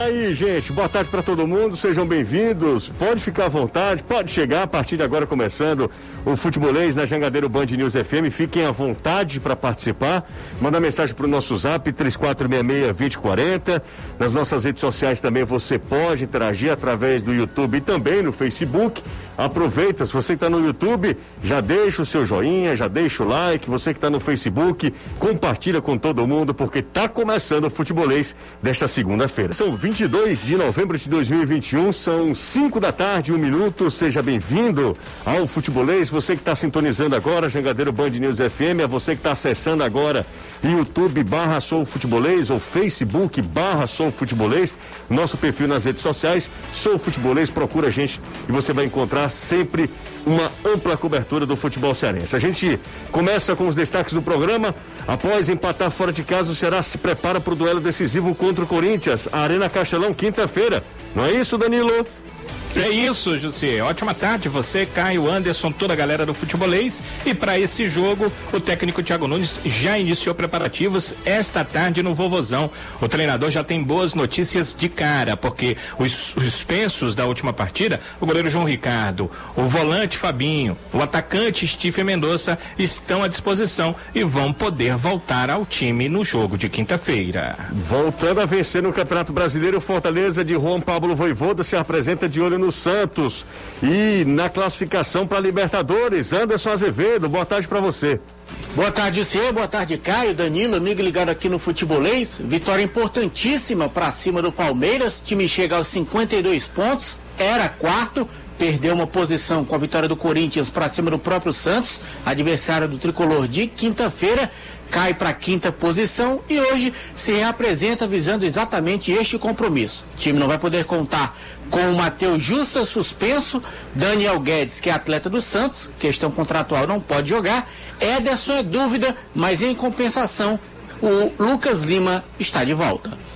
Aí, gente, boa tarde para todo mundo, sejam bem-vindos. Pode ficar à vontade, pode chegar a partir de agora começando o Futebolês na Jangadeiro Band News FM. Fiquem à vontade para participar. Manda mensagem para o nosso zap 3466-2040. Nas nossas redes sociais também você pode interagir através do YouTube e também no Facebook. Aproveita, se você está no YouTube, já deixa o seu joinha, já deixa o like. Você que está no Facebook, compartilha com todo mundo, porque está começando o futebolês desta segunda-feira. São 22 de novembro de 2021, são 5 da tarde, um minuto. Seja bem-vindo ao futebolês. Você que está sintonizando agora, Jangadeiro Band News FM, é você que está acessando agora YouTube barra Sou Futebolês ou Facebook barra Sou Futebolês, nosso perfil nas redes sociais, Sou Futebolês, procura a gente e você vai encontrar sempre uma ampla cobertura do futebol cearense. A gente começa com os destaques do programa. Após empatar fora de casa, o Ceará se prepara para o duelo decisivo contra o Corinthians, a Arena Castelão, quinta-feira. Não é isso, Danilo? É isso, José. Ótima tarde, você, Caio, Anderson, toda a galera do futebolês. E para esse jogo, o técnico Thiago Nunes já iniciou preparativos esta tarde no Vovozão. O treinador já tem boas notícias de cara, porque os suspensos da última partida, o goleiro João Ricardo, o volante Fabinho, o atacante Steve Mendonça estão à disposição e vão poder voltar ao time no jogo de quinta-feira. Voltando a vencer no Campeonato Brasileiro, Fortaleza de Juan Pablo Voivoda se apresenta de olho no Santos. E na classificação para Libertadores, Anderson Azevedo, boa tarde para você. Boa tarde, você, boa tarde, Caio, Danilo, amigo ligado aqui no Futebolês. Vitória importantíssima para cima do Palmeiras. O time chega aos 52 pontos, era quarto, perdeu uma posição com a vitória do Corinthians para cima do próprio Santos, adversário do tricolor de quinta-feira cai para a quinta posição e hoje se reapresenta visando exatamente este compromisso. O time não vai poder contar com o Matheus Jussa suspenso, Daniel Guedes, que é atleta do Santos, questão contratual não pode jogar, Ederson é dúvida, mas em compensação o Lucas Lima está de volta.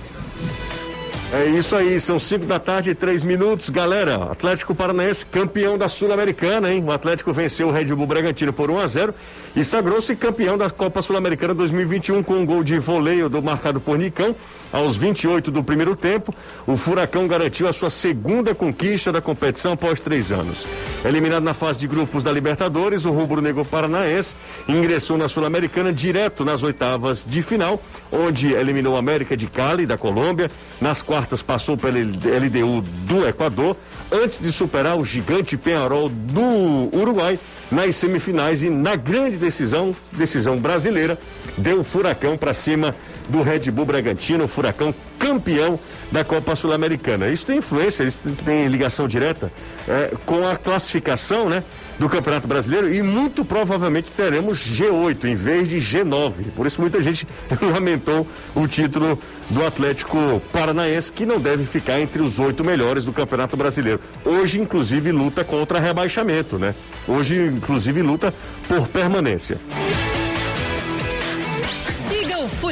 É isso aí, são 5 da tarde e 3 minutos. Galera, Atlético Paranaense campeão da Sul-Americana, hein? O Atlético venceu o Red Bull Bragantino por 1 a 0 e sagrou-se campeão da Copa Sul-Americana 2021 com um gol de voleio do marcado por Nicão. Aos 28 do primeiro tempo, o Furacão garantiu a sua segunda conquista da competição após três anos. Eliminado na fase de grupos da Libertadores, o rubro-negro paranaense ingressou na Sul-Americana direto nas oitavas de final, onde eliminou a América de Cali, da Colômbia. Nas quartas passou pela LDU do Equador, antes de superar o gigante Penharol do Uruguai nas semifinais e na grande decisão, decisão brasileira, deu o Furacão para cima do Red Bull Bragantino, Furacão campeão da Copa Sul-Americana. Isso tem influência, isso tem ligação direta é, com a classificação, né? Do Campeonato Brasileiro e muito provavelmente teremos G8 em vez de G9. Por isso muita gente lamentou o título do Atlético Paranaense, que não deve ficar entre os oito melhores do Campeonato Brasileiro. Hoje, inclusive, luta contra rebaixamento, né? Hoje, inclusive, luta por permanência.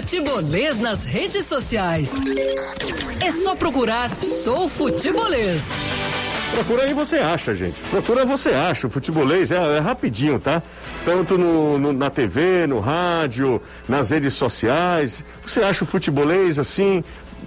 Futebolês nas redes sociais. É só procurar Sou Futebolês. Procura aí você acha, gente. Procura você acha. O futebolês é, é rapidinho, tá? Tanto no, no, na TV, no rádio, nas redes sociais. Você acha o futebolês assim,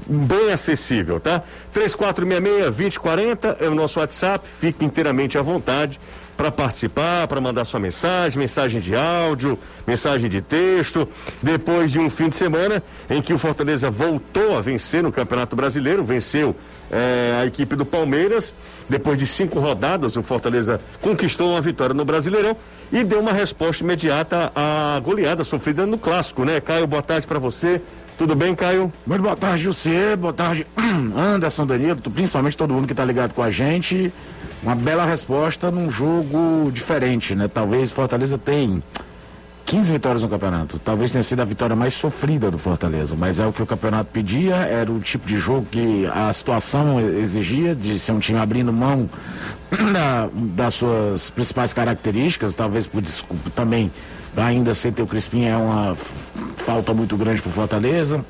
bem acessível, tá? 3466-2040 é o nosso WhatsApp. Fique inteiramente à vontade para participar, para mandar sua mensagem, mensagem de áudio, mensagem de texto. Depois de um fim de semana em que o Fortaleza voltou a vencer no Campeonato Brasileiro, venceu é, a equipe do Palmeiras. Depois de cinco rodadas, o Fortaleza conquistou uma vitória no Brasileirão e deu uma resposta imediata à goleada sofrida no clássico, né? Caio, boa tarde para você. Tudo bem, Caio? Muito boa tarde, José. Boa tarde, Anderson, Danilo, principalmente todo mundo que está ligado com a gente uma bela resposta num jogo diferente, né? Talvez Fortaleza tem 15 vitórias no campeonato. Talvez tenha sido a vitória mais sofrida do Fortaleza, mas é o que o campeonato pedia, era o tipo de jogo que a situação exigia, de ser um time abrindo mão da, das suas principais características, talvez por desculpa também ainda sem ter o Crispim é uma falta muito grande para Fortaleza.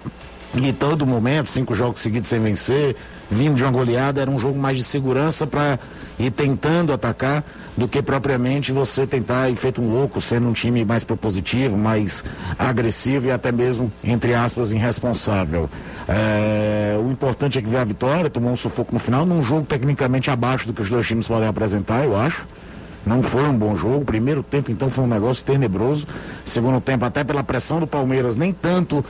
E todo momento, cinco jogos seguidos sem vencer, vindo de uma goleada, era um jogo mais de segurança para e tentando atacar do que propriamente você tentar ir feito um louco, sendo um time mais propositivo, mais agressivo e até mesmo, entre aspas, irresponsável. É, o importante é que veio a vitória, tomou um sufoco no final, num jogo tecnicamente abaixo do que os dois times podem apresentar, eu acho. Não foi um bom jogo. Primeiro tempo, então, foi um negócio tenebroso. Segundo tempo, até pela pressão do Palmeiras, nem tanto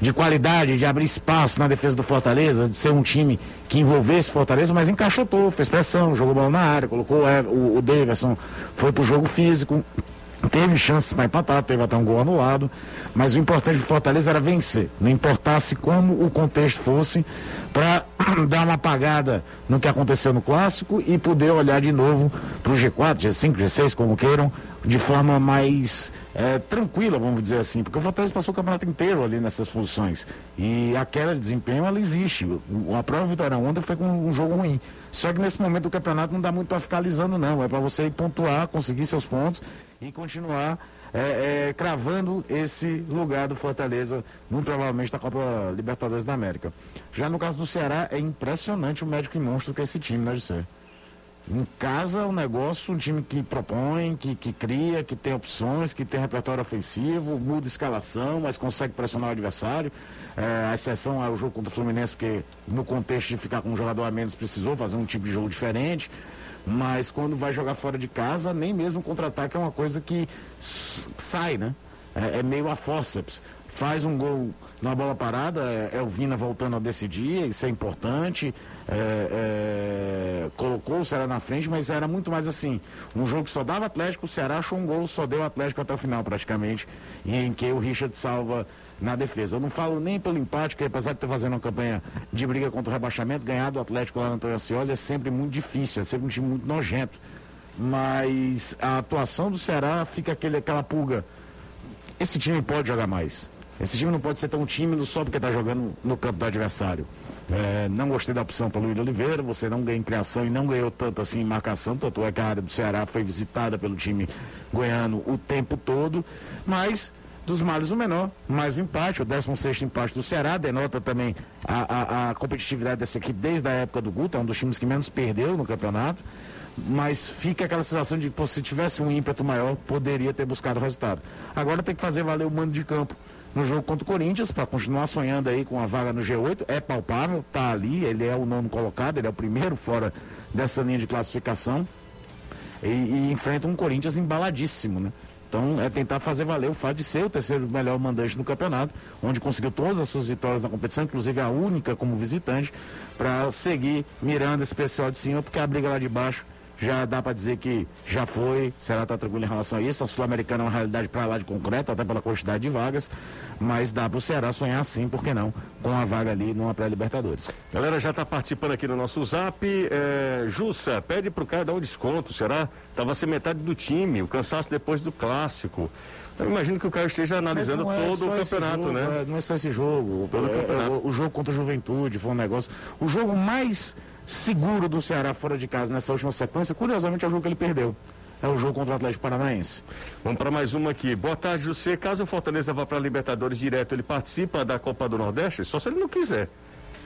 de qualidade, de abrir espaço na defesa do Fortaleza, de ser um time que envolvesse Fortaleza, mas encaixotou, fez pressão, jogou bola na área, colocou o, o Davidson, foi pro jogo físico, teve chances para empatar, teve até um gol anulado, mas o importante do Fortaleza era vencer, não importasse como o contexto fosse, para dar uma apagada no que aconteceu no clássico e poder olhar de novo para o G4, G5, G6, como queiram, de forma mais é, tranquila, vamos dizer assim, porque o Fortaleza passou o campeonato inteiro ali nessas posições. E a queda de desempenho, ela existe. A prova vitória ontem foi com um jogo ruim. Só que nesse momento do campeonato não dá muito para ficar alisando, não. É para você pontuar, conseguir seus pontos e continuar é, é, cravando esse lugar do Fortaleza, muito provavelmente da Copa Libertadores da América. Já no caso do Ceará, é impressionante o médico e monstro que é esse time, né, José? Em casa, o negócio, um time que propõe, que, que cria, que tem opções, que tem repertório ofensivo, muda escalação, mas consegue pressionar o adversário. É, a exceção é o jogo contra o Fluminense, porque no contexto de ficar com um jogador a menos precisou fazer um tipo de jogo diferente. Mas quando vai jogar fora de casa, nem mesmo contra-ataque é uma coisa que sai, né? É, é meio a fórceps faz um gol na bola parada, é, é o Vina voltando a decidir, isso é importante. É, é, colocou o Ceará na frente, mas era muito mais assim. Um jogo que só dava Atlético, o Ceará achou um gol, só deu Atlético até o final praticamente, e em que o Richard salva na defesa. Eu não falo nem pelo empate, que apesar de estar fazendo uma campanha de briga contra o rebaixamento, ganhar do Atlético lá no Antônio é sempre muito difícil, é sempre um time muito nojento. Mas a atuação do Ceará fica aquele, aquela pulga. Esse time pode jogar mais esse time não pode ser tão tímido só porque está jogando no campo do adversário. É, não gostei da opção para o Luiz Oliveira, você não ganha em criação e não ganhou tanto assim em marcação, tanto é que a área do Ceará foi visitada pelo time goiano o tempo todo, mas dos males o menor, mais um empate, o 16 empate do Ceará, denota também a, a, a, competitividade dessa equipe desde a época do Guto, é um dos times que menos perdeu no campeonato, mas fica aquela sensação de que se tivesse um ímpeto maior, poderia ter buscado o resultado. Agora tem que fazer valer o mando de campo no jogo contra o Corinthians, para continuar sonhando aí com a vaga no G8. É palpável, tá ali, ele é o nono colocado, ele é o primeiro fora dessa linha de classificação. E, e enfrenta um Corinthians embaladíssimo, né? Então é tentar fazer valer o fato de ser o terceiro melhor mandante no campeonato, onde conseguiu todas as suas vitórias na competição, inclusive a única como visitante, para seguir mirando esse pessoal de cima, porque a briga lá de baixo já dá para dizer que já foi, será tá tranquilo em relação a isso. A Sul-Americana é uma realidade para lá de concreto, até pela quantidade de vagas, mas dá para o Ceará sonhar sim, por que não, com a vaga ali numa pré-Libertadores. Galera já está participando aqui no nosso zap. É, Jussa, pede para o cara dar um desconto, será? Tava sem metade do time, o cansaço depois do clássico. Eu imagino que o cara esteja analisando é todo o campeonato, jogo, né? É, não é só esse jogo. Todo é, o, o jogo contra a Juventude foi um negócio. O jogo mais seguro do Ceará fora de casa nessa última sequência, curiosamente é o jogo que ele perdeu. É o jogo contra o Atlético Paranaense. Vamos para mais uma aqui. Boa tarde, José. Caso o Fortaleza vá para a Libertadores direto, ele participa da Copa do Nordeste? Só se ele não quiser.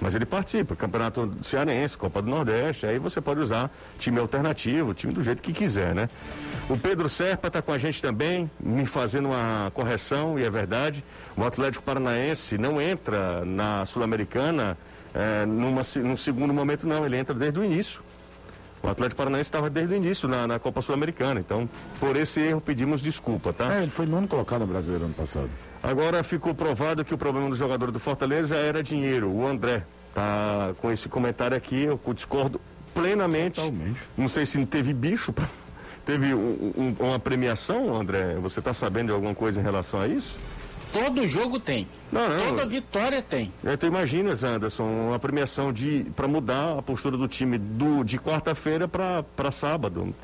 Mas ele participa, Campeonato Cearense, Copa do Nordeste, aí você pode usar time alternativo, time do jeito que quiser, né? O Pedro Serpa está com a gente também, me fazendo uma correção, e é verdade. O Atlético Paranaense não entra na Sul-Americana é, numa, num segundo momento, não, ele entra desde o início. O Atlético Paranaense estava desde o início na, na Copa Sul-Americana. Então, por esse erro, pedimos desculpa, tá? É, ele foi nono colocado no brasileiro ano passado. Agora ficou provado que o problema do jogador do Fortaleza era dinheiro. O André tá com esse comentário aqui, eu discordo plenamente. Totalmente. Não sei se teve bicho, pra... teve um, um, uma premiação, André. Você está sabendo de alguma coisa em relação a isso? Todo jogo tem. Não, não. Toda vitória tem. É, tu imaginas, Anderson, uma premiação de para mudar a postura do time do, de quarta-feira para sábado.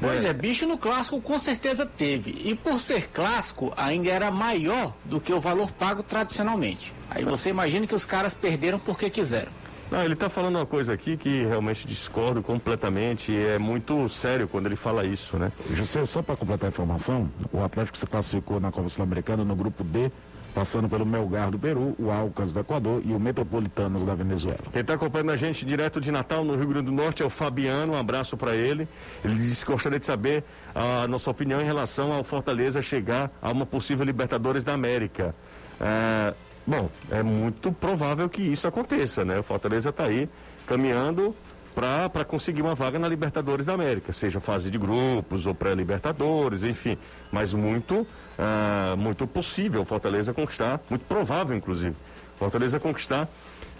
Pois é. é, bicho no clássico com certeza teve. E por ser clássico, ainda era maior do que o valor pago tradicionalmente. Aí você imagina que os caras perderam porque quiseram. Não, ele está falando uma coisa aqui que realmente discordo completamente e é muito sério quando ele fala isso, né? José, só para completar a informação, o Atlético se classificou na Copa Sul-Americana no grupo D passando pelo Melgar do Peru, o Alcas do Equador e o Metropolitanos da Venezuela. Quem está acompanhando a gente direto de Natal, no Rio Grande do Norte, é o Fabiano. Um abraço para ele. Ele disse que gostaria de saber a nossa opinião em relação ao Fortaleza chegar a uma possível Libertadores da América. É, bom, é muito provável que isso aconteça, né? O Fortaleza está aí caminhando para conseguir uma vaga na Libertadores da América, seja fase de grupos ou pré-Libertadores, enfim. Mas muito, uh, muito possível o Fortaleza conquistar, muito provável, inclusive, Fortaleza conquistar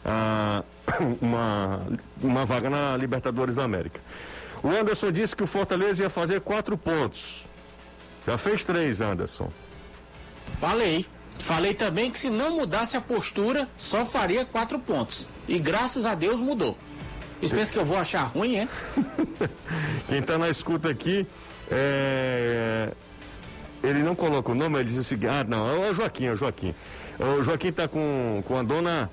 uh, uma, uma vaga na Libertadores da América. O Anderson disse que o Fortaleza ia fazer quatro pontos. Já fez três, Anderson. Falei. Falei também que se não mudasse a postura, só faria quatro pontos. E graças a Deus mudou. Vocês pensam que eu vou achar ruim, é? Quem está na escuta aqui, é... ele não coloca o nome, ele diz o seguinte, ah, não, é o Joaquim, é o Joaquim. O Joaquim está com, com a dona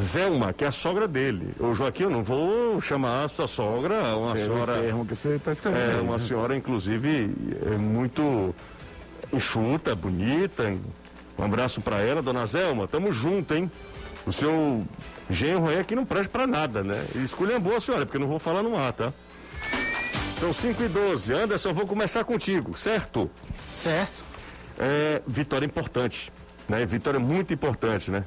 Zelma, que é a sogra dele. O Joaquim, eu não vou chamar a sua sogra, uma é senhora... O termo que você está escrevendo. É, uma né? senhora, inclusive, é muito enxuta, bonita. Um abraço para ela, dona Zelma, tamo junto, hein? O seu genro é que não presta para nada, né? E escolha boa senhora, porque eu não vou falar no ar, tá? São 5 e 12. Anderson, vou começar contigo, certo? Certo. É, vitória importante, né? Vitória muito importante, né?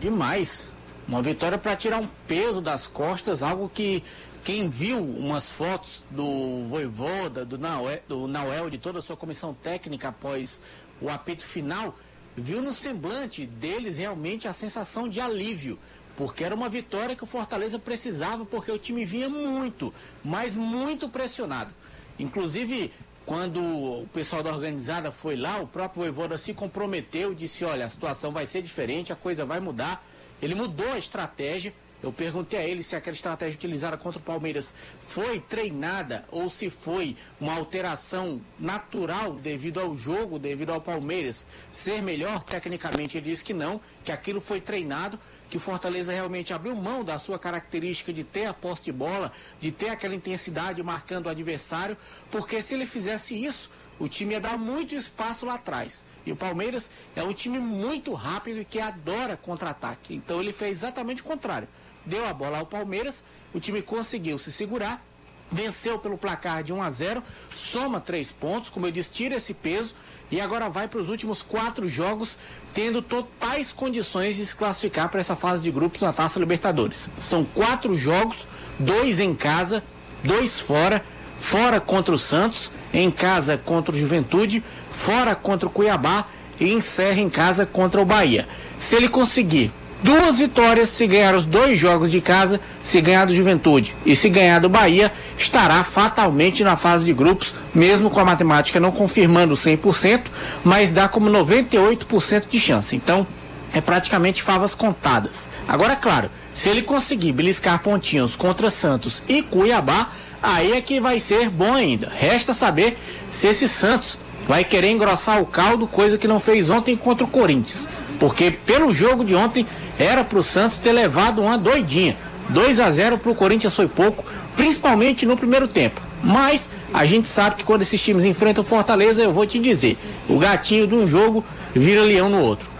Demais. Uma vitória para tirar um peso das costas, algo que quem viu umas fotos do Voivoda, do Nauel, do Nauel, de toda a sua comissão técnica após o apito final, viu no semblante deles realmente a sensação de alívio porque era uma vitória que o Fortaleza precisava, porque o time vinha muito, mas muito pressionado. Inclusive, quando o pessoal da organizada foi lá, o próprio Voivoda se comprometeu, disse, olha, a situação vai ser diferente, a coisa vai mudar. Ele mudou a estratégia, eu perguntei a ele se aquela estratégia utilizada contra o Palmeiras foi treinada ou se foi uma alteração natural devido ao jogo, devido ao Palmeiras ser melhor tecnicamente. Ele disse que não, que aquilo foi treinado, que o Fortaleza realmente abriu mão da sua característica de ter a posse de bola, de ter aquela intensidade marcando o adversário, porque se ele fizesse isso, o time ia dar muito espaço lá atrás. E o Palmeiras é um time muito rápido e que adora contra-ataque. Então ele fez exatamente o contrário deu a bola ao Palmeiras, o time conseguiu se segurar, venceu pelo placar de 1 a 0, soma três pontos, como eu disse, tira esse peso e agora vai para os últimos quatro jogos, tendo totais condições de se classificar para essa fase de grupos na Taça Libertadores. São quatro jogos, dois em casa, dois fora, fora contra o Santos, em casa contra o Juventude, fora contra o Cuiabá e encerra em casa contra o Bahia. Se ele conseguir duas vitórias se ganhar os dois jogos de casa, se ganhar do Juventude e se ganhar do Bahia, estará fatalmente na fase de grupos, mesmo com a matemática não confirmando 100%, mas dá como 98% de chance. Então, é praticamente favas contadas. Agora, claro, se ele conseguir beliscar pontinhos contra Santos e Cuiabá, aí é que vai ser bom ainda. Resta saber se esse Santos vai querer engrossar o caldo, coisa que não fez ontem contra o Corinthians. Porque pelo jogo de ontem era para o Santos ter levado uma doidinha. 2 a 0 para o Corinthians foi pouco, principalmente no primeiro tempo. Mas a gente sabe que quando esses times enfrentam Fortaleza, eu vou te dizer, o gatinho de um jogo vira leão no outro.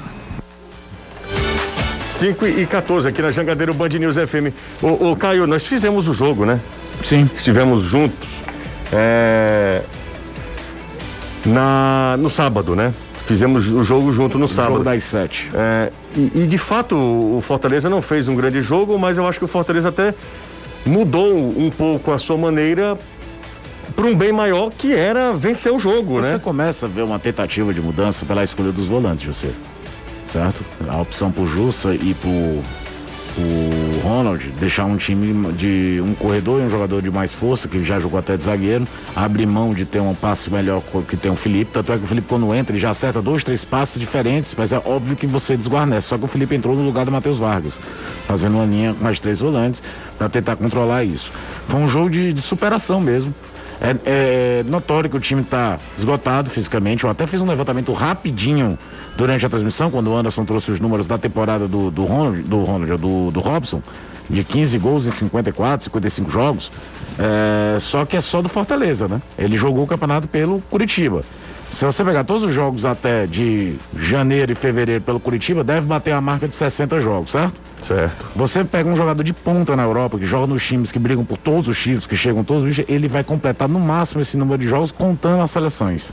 5 e 14 aqui na Jangadeiro Band News FM. Ô, ô, Caio, nós fizemos o jogo, né? Sim. Estivemos juntos. É... Na... No sábado, né? Fizemos o jogo junto no sábado. Jogo das sete. É, e, e, de fato o Fortaleza não fez um grande jogo, mas eu acho que o Fortaleza até mudou um pouco a sua maneira para um bem maior que era vencer o jogo, Você né? Você começa a ver uma tentativa de mudança pela escolha dos volantes, José. Certo? A opção por Jussa e por o Ronald, deixar um time de um corredor e um jogador de mais força, que já jogou até de zagueiro, abrir mão de ter um passe melhor que tem o Felipe, tanto é que o Felipe quando entra ele já acerta dois, três passes diferentes, mas é óbvio que você desguarnece, só que o Felipe entrou no lugar do Matheus Vargas, fazendo uma linha mais três volantes para tentar controlar isso. Foi um jogo de, de superação mesmo. É, é, notório que o time está esgotado fisicamente. Eu até fiz um levantamento rapidinho durante a transmissão, quando o Anderson trouxe os números da temporada do, do Ronald, do, Ronald, do, do Robson, de 15 gols em 54, 55 jogos. É, só que é só do Fortaleza, né? Ele jogou o campeonato pelo Curitiba. se você pegar todos os jogos até de janeiro e fevereiro pelo Curitiba, deve bater a marca de 60 jogos, certo? Certo. Você pega um jogador de ponta na Europa, que joga nos times que brigam por todos os títulos, que chegam todos os ele vai completar no máximo esse número de jogos contando as seleções.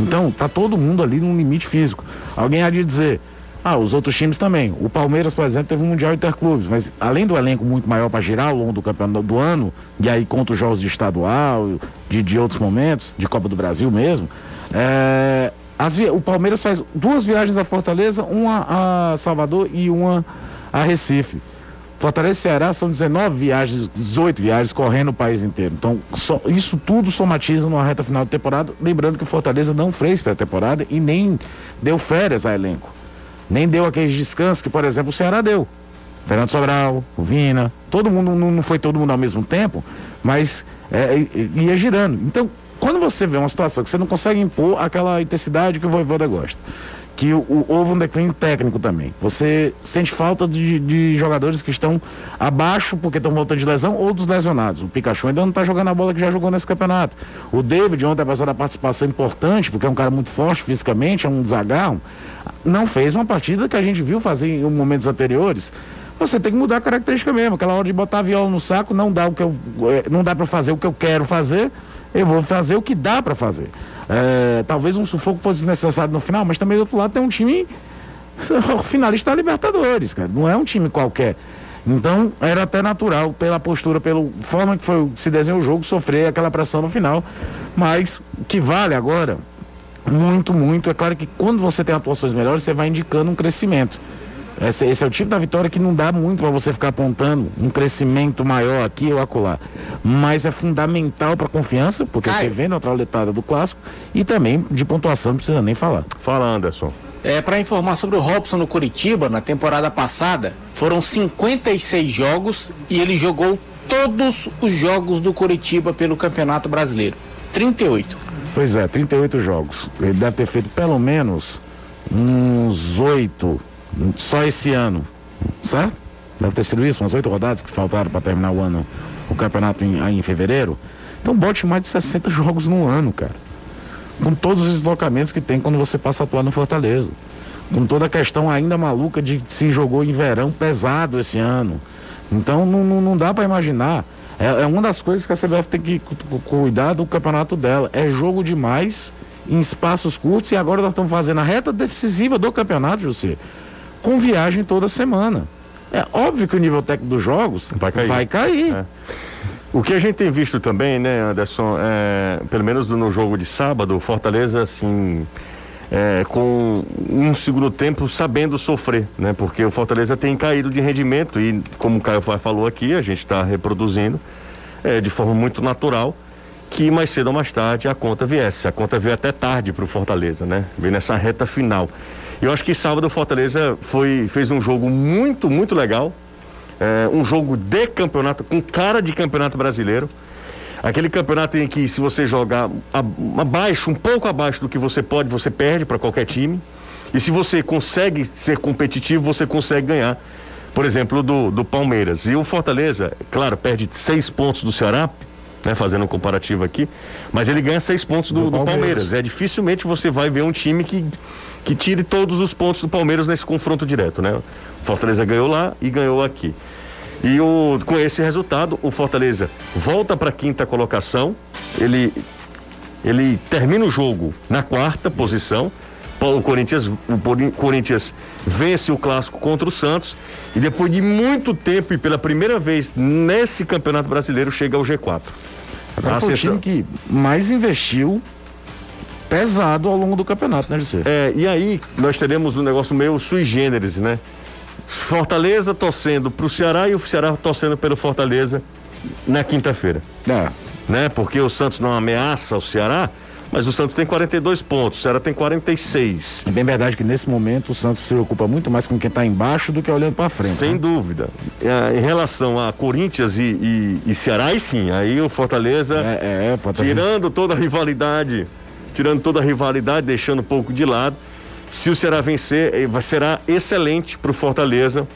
Então, tá todo mundo ali num limite físico. Alguém há de dizer, ah, os outros times também. O Palmeiras, por exemplo, teve um Mundial Interclubes, mas além do elenco muito maior para girar ao longo do campeonato do ano, e aí conta os jogos de estadual, de, de outros momentos, de Copa do Brasil mesmo, é, as, o Palmeiras faz duas viagens a Fortaleza, uma a Salvador e uma a Recife. Fortaleza e Ceará são 19 viagens, 18 viagens correndo o país inteiro. Então, só, isso tudo somatiza numa reta final de temporada. Lembrando que o Fortaleza não fez pré-temporada e nem deu férias a elenco. Nem deu aqueles descansos que, por exemplo, o Ceará deu. Fernando Sobral, o Vina, todo mundo, não foi todo mundo ao mesmo tempo, mas é, ia girando. Então, quando você vê uma situação que você não consegue impor aquela intensidade que o Voivoda gosta, que o, houve um declínio técnico também. Você sente falta de, de jogadores que estão abaixo porque estão voltando de lesão ou dos lesionados. O Pikachu ainda não está jogando a bola que já jogou nesse campeonato. O David, ontem, apesar da participação importante, porque é um cara muito forte fisicamente, é um desagarro, não fez uma partida que a gente viu fazer em momentos anteriores. Você tem que mudar a característica mesmo. Aquela hora de botar a viola no saco, não dá o que eu, eh, não dá para fazer o que eu quero fazer. Eu vou fazer o que dá para fazer. É, talvez um sufoco fosse desnecessário no final, mas também do outro lado tem um time finalista da Libertadores, cara. Não é um time qualquer. Então era até natural, pela postura, pela forma que foi, se desenhou o jogo, sofrer aquela pressão no final. Mas que vale agora, muito, muito. É claro que quando você tem atuações melhores, você vai indicando um crescimento. Esse, esse, é o tipo da vitória que não dá muito para você ficar apontando um crescimento maior aqui ou acolá. Mas é fundamental para a confiança, porque Caio. você vê na trauletada do clássico e também de pontuação, não precisa nem falar. Fala, Anderson. É, para informar sobre o Robson no Curitiba, na temporada passada, foram 56 jogos e ele jogou todos os jogos do Curitiba pelo Campeonato Brasileiro. 38. Pois é, 38 jogos. Ele deve ter feito pelo menos uns oito só esse ano, certo? Deve ter sido isso, umas oito rodadas que faltaram para terminar o ano, o campeonato em, em fevereiro. Então bote mais de 60 jogos no ano, cara. Com todos os deslocamentos que tem quando você passa a atuar no Fortaleza. Com toda a questão ainda maluca de se jogou em verão pesado esse ano. Então não, não, não dá para imaginar. É, é, uma das coisas que a CBF tem que cuidar do campeonato dela. É jogo demais em espaços curtos e agora nós estamos fazendo a reta decisiva do campeonato, José com viagem toda semana. É óbvio que o nível técnico dos jogos vai cair. Vai cair. É. O que a gente tem visto também, né, Anderson, é, pelo menos no jogo de sábado, Fortaleza, assim, é, com um segundo tempo sabendo sofrer, né? Porque o Fortaleza tem caído de rendimento e, como o Caio falou aqui, a gente está reproduzindo é, de forma muito natural que mais cedo ou mais tarde a conta viesse. A conta veio até tarde para o Fortaleza, né? Veio nessa reta final. Eu acho que sábado o Fortaleza foi, fez um jogo muito, muito legal. É, um jogo de campeonato, com cara de campeonato brasileiro. Aquele campeonato em que se você jogar abaixo, um pouco abaixo do que você pode, você perde para qualquer time. E se você consegue ser competitivo, você consegue ganhar. Por exemplo, do, do Palmeiras. E o Fortaleza, claro, perde seis pontos do Ceará, né, fazendo um comparativo aqui, mas ele ganha seis pontos do, do, Palmeiras. do Palmeiras. É dificilmente você vai ver um time que que tire todos os pontos do Palmeiras nesse confronto direto, né? O Fortaleza ganhou lá e ganhou aqui. E o, com esse resultado, o Fortaleza volta para a quinta colocação. Ele, ele termina o jogo na quarta posição. O Corinthians, o Corinthians vence o clássico contra o Santos e depois de muito tempo e pela primeira vez nesse Campeonato Brasileiro chega ao G4. Agora foi o time que mais investiu pesado ao longo do campeonato, né, José? É, e aí nós teremos um negócio meio sui generis, né? Fortaleza torcendo para o Ceará e o Ceará torcendo pelo Fortaleza na quinta-feira. É. Né? Porque o Santos não ameaça o Ceará, mas o Santos tem 42 pontos, o Ceará tem 46. É bem verdade que nesse momento o Santos se preocupa muito mais com quem está embaixo do que olhando para frente. Sem né? dúvida. É, em relação a Corinthians e, e, e, Ceará, aí sim, aí o Fortaleza, é, é, Fortaleza, tirando toda a rivalidade tirando toda a rivalidade, deixando um pouco de lado. Se o Ceará vencer, eh, será excelente para o Fortaleza,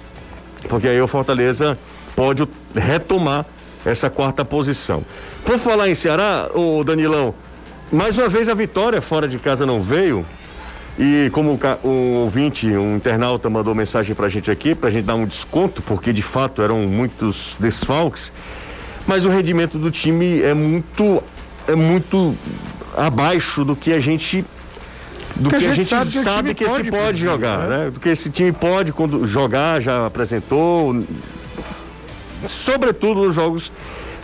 porque aí o Fortaleza pode retomar essa quarta posição. Por falar em Ceará, o Danilão, mais uma vez a vitória fora de casa não veio. E como o, um ouvinte, um internauta mandou mensagem pra gente aqui, pra gente dar um desconto, porque de fato eram muitos desfalques, mas o rendimento do time é muito é muito abaixo do que a gente do que, que a gente, sabe que, sabe que esse pode jogar, né? né? Do que esse time pode quando jogar, já apresentou, sobretudo nos jogos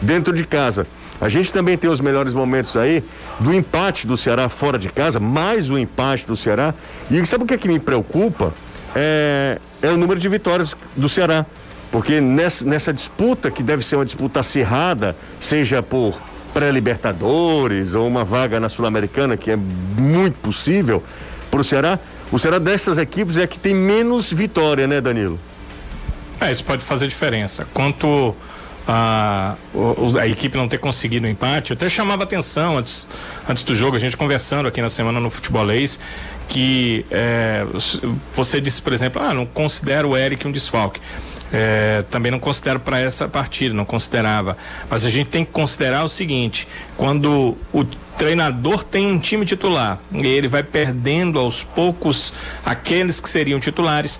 dentro de casa. A gente também tem os melhores momentos aí do empate do Ceará fora de casa, mais o empate do Ceará. E sabe o que, é que me preocupa? É, é o número de vitórias do Ceará. Porque nessa, nessa disputa, que deve ser uma disputa acirrada, seja por pré-libertadores ou uma vaga na Sul-Americana, que é muito possível para o Ceará, o Ceará dessas equipes é que tem menos vitória, né, Danilo? É, isso pode fazer diferença. Quanto a, a equipe não ter conseguido o um empate, eu até chamava atenção antes, antes do jogo, a gente conversando aqui na semana no futebolês, que é, você disse, por exemplo, ah, não considero o Eric um desfalque. É, também não considero para essa partida, não considerava. Mas a gente tem que considerar o seguinte: quando o treinador tem um time titular e ele vai perdendo aos poucos aqueles que seriam titulares,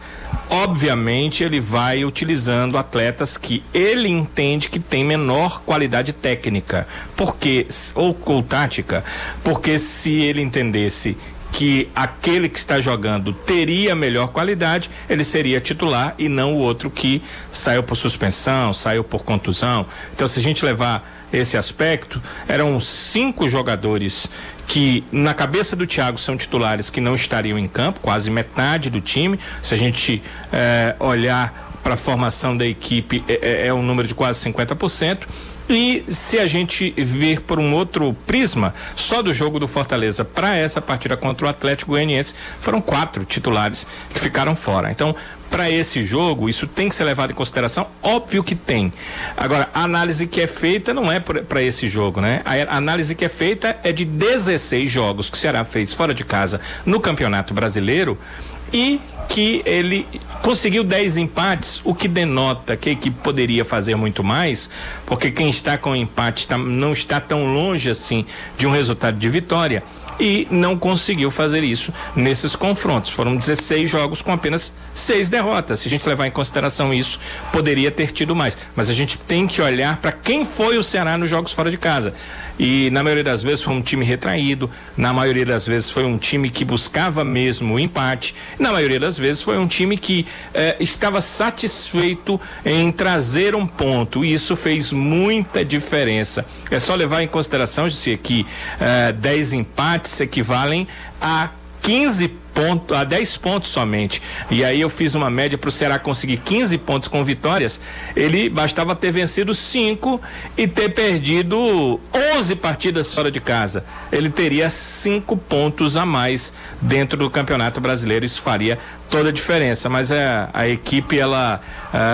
obviamente ele vai utilizando atletas que ele entende que tem menor qualidade técnica, porque ou, ou tática, porque se ele entendesse que aquele que está jogando teria melhor qualidade, ele seria titular e não o outro que saiu por suspensão, saiu por contusão. Então, se a gente levar esse aspecto, eram cinco jogadores que na cabeça do Thiago são titulares que não estariam em campo, quase metade do time. Se a gente eh, olhar para a formação da equipe, é, é, é um número de quase 50%. E se a gente ver por um outro prisma, só do jogo do Fortaleza para essa partida contra o Atlético Goianiense, foram quatro titulares que ficaram fora. Então, para esse jogo, isso tem que ser levado em consideração? Óbvio que tem. Agora, a análise que é feita não é para esse jogo, né? A análise que é feita é de 16 jogos que o Ceará fez fora de casa no Campeonato Brasileiro e que ele conseguiu 10 empates, o que denota que a equipe poderia fazer muito mais, porque quem está com empate tá, não está tão longe assim de um resultado de vitória e não conseguiu fazer isso nesses confrontos. Foram 16 jogos com apenas seis derrotas. Se a gente levar em consideração isso, poderia ter tido mais. Mas a gente tem que olhar para quem foi o Ceará nos jogos fora de casa. E na maioria das vezes foi um time retraído, na maioria das vezes foi um time que buscava mesmo o empate, na maioria das vezes foi um time que eh, estava satisfeito em trazer um ponto. E isso fez muita diferença. É só levar em consideração, que eh, 10 empates equivalem a 15 pontos, a 10 pontos somente. E aí eu fiz uma média para o Ceará conseguir 15 pontos com vitórias. Ele bastava ter vencido 5 e ter perdido 11 partidas fora de casa. Ele teria 5 pontos a mais dentro do Campeonato Brasileiro. Isso faria toda a diferença. Mas a, a equipe, ela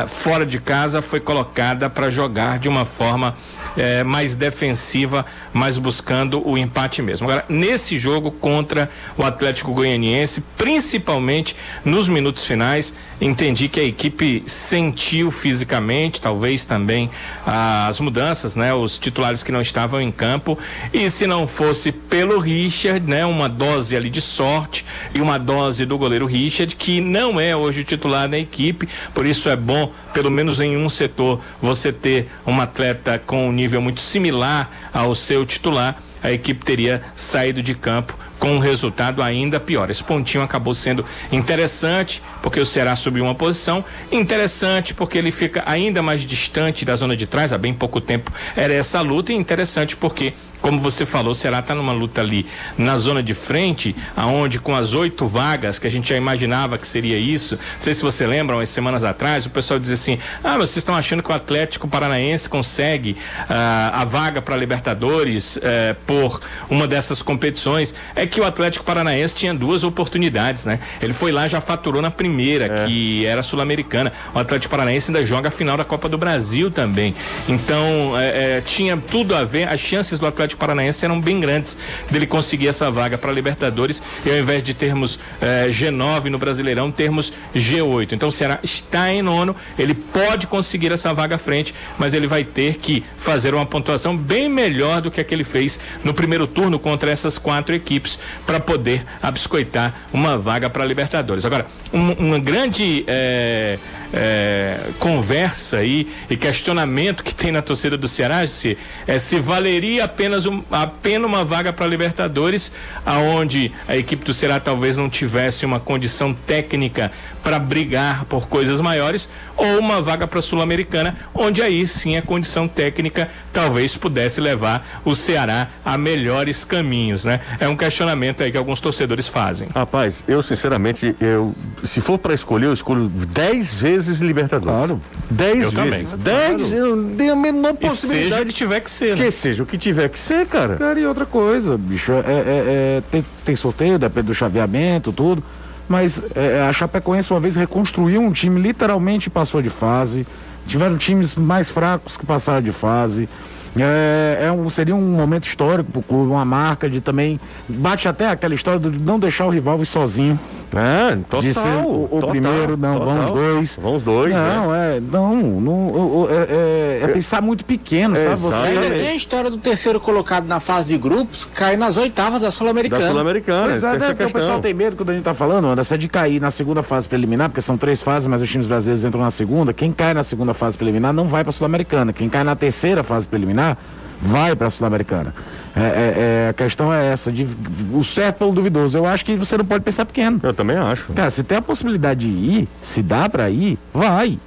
fora de casa, foi colocada para jogar de uma forma é, mais defensiva, mais buscando o empate mesmo. Agora, nesse jogo contra o Atlético Goianiense, principalmente nos minutos finais, entendi que a equipe sentiu fisicamente, talvez também as mudanças, né? Os titulares que não estavam em campo. E se não fosse pelo Richard, né? Uma dose ali de sorte e uma dose do goleiro Richard, que não é hoje titular da equipe, por isso é bom, pelo menos em um setor, você ter um atleta com um nível muito similar ao seu titular, a equipe teria saído de campo com um resultado ainda pior. Esse pontinho acabou sendo interessante, porque o Ceará subiu uma posição, interessante porque ele fica ainda mais distante da zona de trás, há bem pouco tempo era essa luta, e interessante porque como você falou, o Ceará está numa luta ali na zona de frente, aonde com as oito vagas, que a gente já imaginava que seria isso, não sei se você lembra, umas semanas atrás, o pessoal dizia assim: ah, vocês estão achando que o Atlético Paranaense consegue uh, a vaga para Libertadores uh, por uma dessas competições? É que o Atlético Paranaense tinha duas oportunidades, né? Ele foi lá já faturou na primeira, é. que era sul-americana. O Atlético Paranaense ainda joga a final da Copa do Brasil também. Então é, é, tinha tudo a ver. As chances do Atlético Paranaense eram bem grandes dele conseguir essa vaga para Libertadores e ao invés de termos é, G9 no Brasileirão, termos G8. Então o Ceará está em nono, ele pode conseguir essa vaga à frente, mas ele vai ter que fazer uma pontuação bem melhor do que a que ele fez no primeiro turno contra essas quatro equipes para poder abiscoitar uma vaga para Libertadores. Agora, um, uma grande é, é, conversa aí e questionamento que tem na torcida do Ceará se, é se valeria apenas um, apenas uma vaga para Libertadores, aonde a equipe do Ceará talvez não tivesse uma condição técnica para brigar por coisas maiores, ou uma vaga para Sul-Americana, onde aí sim a condição técnica talvez pudesse levar o Ceará a melhores caminhos, né? É um questionamento aí que alguns torcedores fazem. Rapaz, eu sinceramente, eu se for para escolher, eu escolho dez vezes Libertadores. Claro. Dez eu vezes. Também. Dez, claro. eu não tenho a menor possibilidade. E seja o que tiver que ser. Que né? seja o que tiver que ser, cara. Cara, e outra coisa, bicho, é, é, é tem, tem sorteio, depende do chaveamento, tudo mas é, a Chapecoense uma vez reconstruiu um time, literalmente passou de fase. Tiveram times mais fracos que passaram de fase. É, é um, seria um momento histórico para o clube, uma marca de também. Bate até aquela história de não deixar o rival ir sozinho. É, total. De ser o, o total, primeiro, não, total. vão os dois. Vão os dois. Não, é. é, não, não é, é, é, pensar muito pequeno, sabe? Você ainda tem a história do terceiro colocado na fase de grupos, cai nas oitavas da Sul-Americana. Da Sul-Americana. Pois é, né, o pessoal tem medo quando a gente tá falando, Anderson, é de cair na segunda fase preliminar, porque são três fases, mas os times brasileiros entram na segunda. Quem cai na segunda fase preliminar não vai pra Sul-Americana. Quem cai na terceira fase preliminar vai pra Sul-Americana. É, é, é, a questão é essa, de, o certo pelo duvidoso. Eu acho que você não pode pensar pequeno. Eu também acho. Cara, se tem a possibilidade de ir, se dá para ir, vai.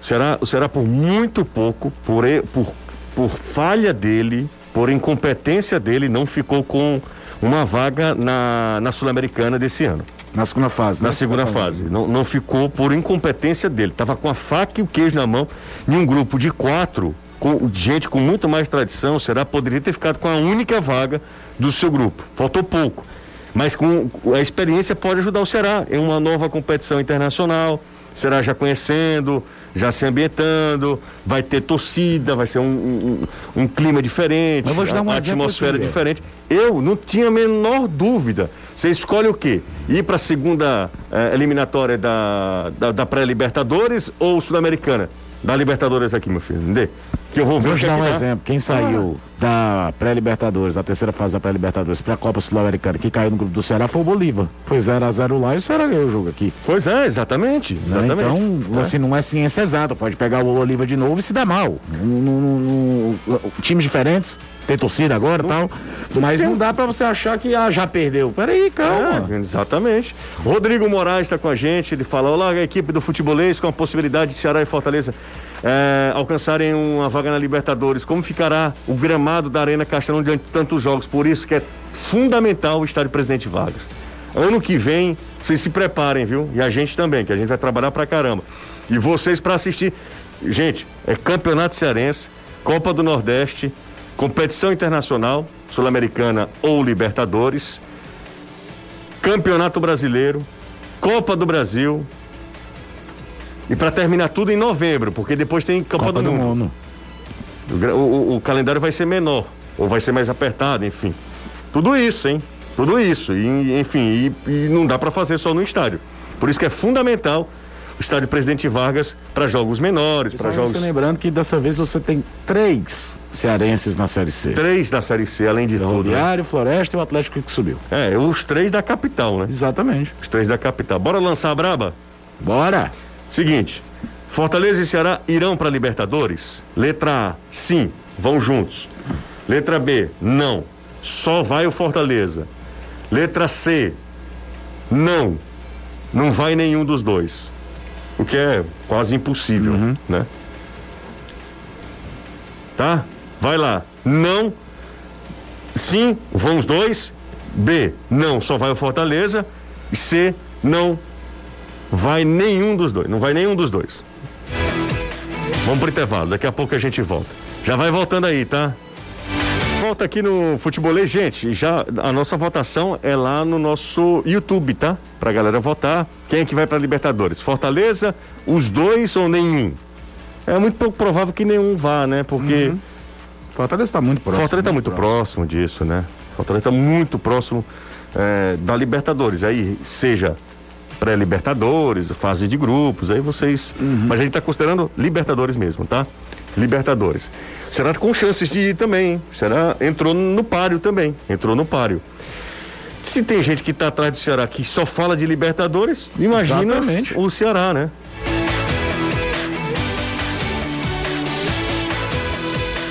Será, será por muito pouco, por, por, por falha dele, por incompetência dele, não ficou com uma vaga na, na Sul-Americana desse ano. Na segunda fase, Na né? segunda fase. Não, não ficou por incompetência dele. Tava com a faca e o queijo na mão em um grupo de quatro com gente com muito mais tradição, o Ceará poderia ter ficado com a única vaga do seu grupo. Faltou pouco. Mas com a experiência pode ajudar o Ceará em uma nova competição internacional. Será já conhecendo, já se ambientando, vai ter torcida, vai ser um, um, um clima diferente, Mas vou te dar uma atmosfera diferente. Eu não tinha a menor dúvida. Você escolhe o quê? Ir para a segunda eh, eliminatória da, da, da pré-Libertadores ou Sul-Americana? Da Libertadores aqui, meu filho. Entendeu? Que eu vou ver. Vou dar um exemplo. Quem saiu ah. da pré-Libertadores, da terceira fase da pré-Libertadores para a Copa Sul-Americana, que caiu no grupo do Ceará, foi o Bolívar. Foi 0x0 lá e o Ceará ganhou o jogo aqui. Pois é, exatamente. Né? exatamente. Então, é. assim, não é ciência exata. Pode pegar o Bolívar de novo e se dar mal. times diferentes, tem torcida agora e tal. Mas não dá para você achar que ah, já perdeu. Peraí, calma. É, exatamente. Rodrigo Moraes está com a gente. Ele fala: Olá, a equipe do futebolês com a possibilidade de Ceará e Fortaleza é, alcançarem uma vaga na Libertadores. Como ficará o gramado da Arena Castelão diante de tantos jogos? Por isso que é fundamental o estádio Presidente Vargas. Ano que vem, vocês se preparem, viu? E a gente também, que a gente vai trabalhar pra caramba. E vocês para assistir. Gente, é Campeonato Cearense, Copa do Nordeste, competição internacional, Sul-Americana ou Libertadores, Campeonato Brasileiro, Copa do Brasil. E para terminar tudo em novembro, porque depois tem Copa, Copa do, do, Mundo. O, o, o, calendário vai ser menor, ou vai ser mais apertado, enfim. Tudo isso, hein? Tudo isso. E, enfim, e, e não dá para fazer só no estádio. Por isso que é fundamental o estádio Presidente Vargas para jogos menores, para jogos. lembrando que dessa vez você tem três cearenses na Série C. Três na Série C, além de tudo. Né? Floresta e o Atlético que subiu. É, os três da capital, né? Exatamente. Os três da capital. Bora lançar a braba? Bora! Seguinte, Fortaleza e Ceará irão para Libertadores? Letra A, sim, vão juntos. Letra B, não, só vai o Fortaleza. Letra C, não, não vai nenhum dos dois o que é quase impossível, uhum. né? Tá? Vai lá. Não. Sim, vão os dois. B, não, só vai o Fortaleza. C, não vai nenhum dos dois. Não vai nenhum dos dois. Vamos pro intervalo, daqui a pouco a gente volta. Já vai voltando aí, tá? volta aqui no Futebolês, gente. Já a nossa votação é lá no nosso YouTube, tá? Pra galera votar. Quem é que vai pra Libertadores? Fortaleza, os dois ou nenhum? É muito pouco provável que nenhum vá, né? Porque Uhum. Fortaleza está muito próximo. Fortaleza tá muito próximo disso, né? Fortaleza tá muito próximo é, da Libertadores. Aí, seja pré-Libertadores, fase de grupos, aí vocês. Mas a gente tá considerando Libertadores mesmo, tá? Libertadores. Será com chances de ir também, hein? Será entrou no páreo também, entrou no páreo. Se tem gente que tá atrás do Ceará que só fala de Libertadores, imagina Exatamente. o Ceará, né?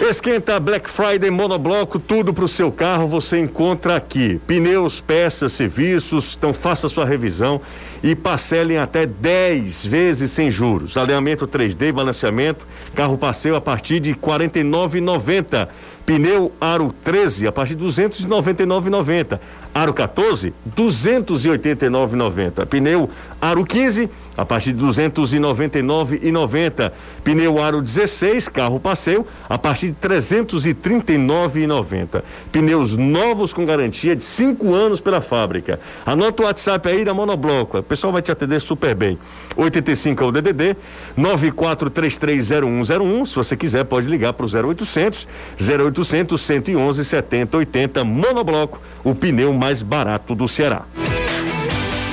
Esquenta Black Friday Monobloco, tudo para o seu carro você encontra aqui. Pneus, peças, serviços, então faça sua revisão e parcelem até 10 vezes sem juros. Alinhamento 3D, balanceamento, carro passeio a partir de R$ 49,90. Pneu Aro 13 a partir de 299,90. Aro 14, 289,90. Pneu Aro 15 a partir de 299,90. Pneu Aro 16, carro passeio, a partir de 339,90. Pneus novos com garantia de 5 anos pela fábrica. Anota o WhatsApp aí da Monobloco. O pessoal vai te atender super bem. 85 é o DDD 94330101. Se você quiser, pode ligar para o 0800 0800 111 70 80. Monobloco, o pneu mais barato do Ceará.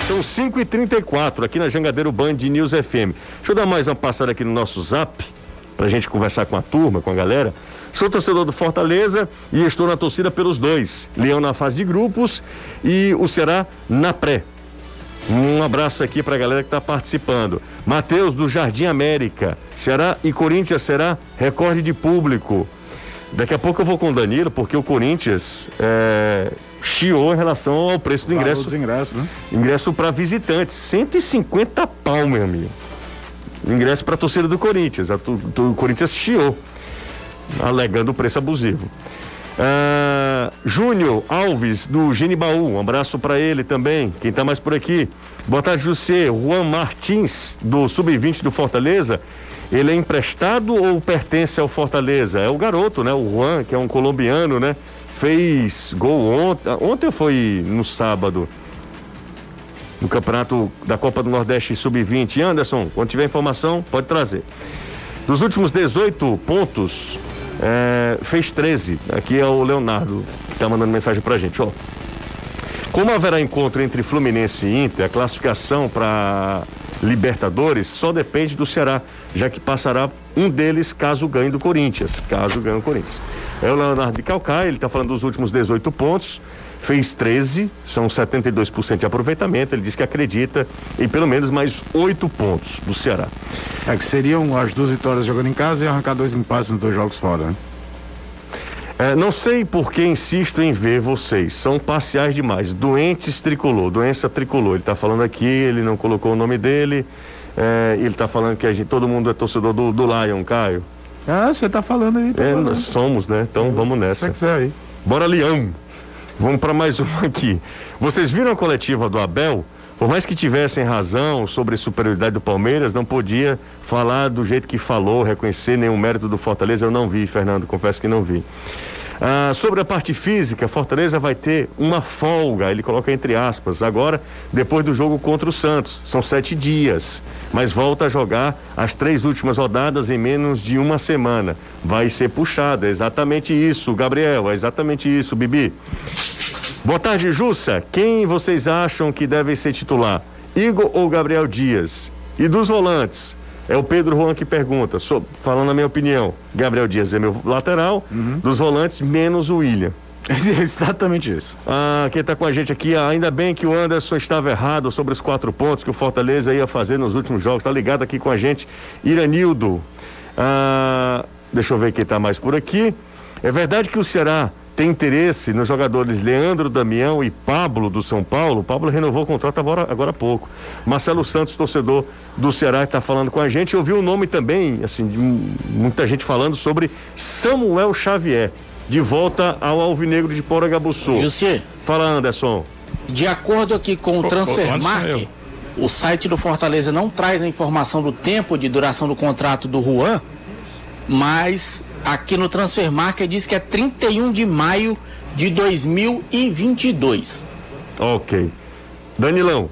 São 5 e 34 aqui na Jangadeiro Band News FM. Deixa eu dar mais uma passada aqui no nosso zap, pra gente conversar com a turma, com a galera. Sou torcedor do Fortaleza e estou na torcida pelos dois. Leão na fase de grupos e o Ceará na pré. Um abraço aqui pra galera que tá participando. Matheus do Jardim América. Ceará e Corinthians será recorde de público. Daqui a pouco eu vou com o Danilo, porque o Corinthians é, chiou em relação ao preço do ingresso. Ingresso. né? Ingresso para visitantes, 150 pau, meu amigo. Ingresso para torcida do Corinthians. A o Corinthians chiou, alegando o preço abusivo. Ah, Júnior Alves, do Genibaú, um abraço para ele também. Quem tá mais por aqui? Boa tarde, José. Juan Martins, do Sub-20 do Fortaleza. Ele é emprestado ou pertence ao Fortaleza? É o garoto, né? O Juan, que é um colombiano, né? Fez gol ontem. Ontem foi no sábado no campeonato da Copa do Nordeste Sub-20. Anderson, quando tiver informação, pode trazer. Dos últimos 18 pontos, é, fez 13. Aqui é o Leonardo que está mandando mensagem pra gente. Ó. Como haverá encontro entre Fluminense e Inter, a classificação para Libertadores só depende do Ceará, já que passará um deles caso ganhe do Corinthians. Caso ganhe o Corinthians. É o Leonardo de Calcaia, ele está falando dos últimos 18 pontos, fez 13, são 72% de aproveitamento. Ele diz que acredita em pelo menos mais 8 pontos do Ceará. É que seriam as duas vitórias jogando em casa e arrancar dois empates nos dois jogos fora, né? É, não sei por que insisto em ver vocês. São parciais demais. Doentes tricolor, doença tricolor. Ele está falando aqui, ele não colocou o nome dele. É, ele está falando que gente, todo mundo é torcedor do, do Lion, Caio. Ah, você tá falando aí, tá É, falando. nós somos, né? Então vamos Se nessa. você quiser aí. Bora, Leão. Vamos para mais uma aqui. Vocês viram a coletiva do Abel? Por mais que tivessem razão sobre a superioridade do Palmeiras, não podia falar do jeito que falou, reconhecer nenhum mérito do Fortaleza. Eu não vi, Fernando, confesso que não vi. Ah, sobre a parte física, Fortaleza vai ter uma folga, ele coloca entre aspas, agora, depois do jogo contra o Santos. São sete dias, mas volta a jogar as três últimas rodadas em menos de uma semana. Vai ser puxada, é exatamente isso, Gabriel, é exatamente isso, Bibi. Boa tarde, Jussa. Quem vocês acham que deve ser titular? Igor ou Gabriel Dias? E dos volantes? É o Pedro Juan que pergunta, falando a minha opinião. Gabriel Dias é meu lateral, dos volantes, menos o William. Exatamente isso. Ah, quem está com a gente aqui, ah, ainda bem que o Anderson estava errado sobre os quatro pontos que o Fortaleza ia fazer nos últimos jogos. Tá ligado aqui com a gente, Iranildo. Ah, deixa eu ver quem está mais por aqui. É verdade que o Ceará tem interesse nos jogadores Leandro Damião e Pablo do São Paulo. O Pablo renovou o contrato agora, agora há pouco. Marcelo Santos, torcedor do Ceará, está falando com a gente. Eu vi o nome também, assim, de mu- muita gente falando sobre Samuel Xavier, de volta ao Alvinegro de Porangabuçu. Jussi, Fala, Anderson. de acordo aqui com o Transfermarkt, o site do Fortaleza não traz a informação do tempo de duração do contrato do Juan, mas aqui no Transfer Market diz que é 31 de maio de 2022. Ok. Danilão.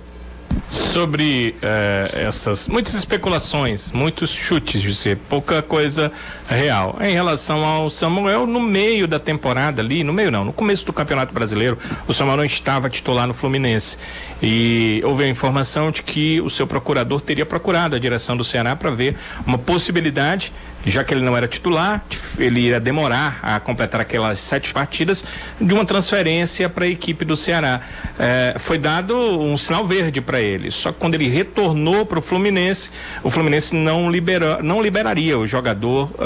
Sobre eh, essas muitas especulações, muitos chutes, ser pouca coisa real. Em relação ao Samuel, no meio da temporada ali, no meio não, no começo do Campeonato Brasileiro, o Samuel não estava titular no Fluminense. E houve a informação de que o seu procurador teria procurado a direção do Ceará para ver uma possibilidade, já que ele não era titular, ele iria demorar a completar aquelas sete partidas, de uma transferência para a equipe do Ceará. Eh, foi dado um sinal verde para ele. Só que quando ele retornou para o Fluminense, o Fluminense não, libera, não liberaria o jogador uh,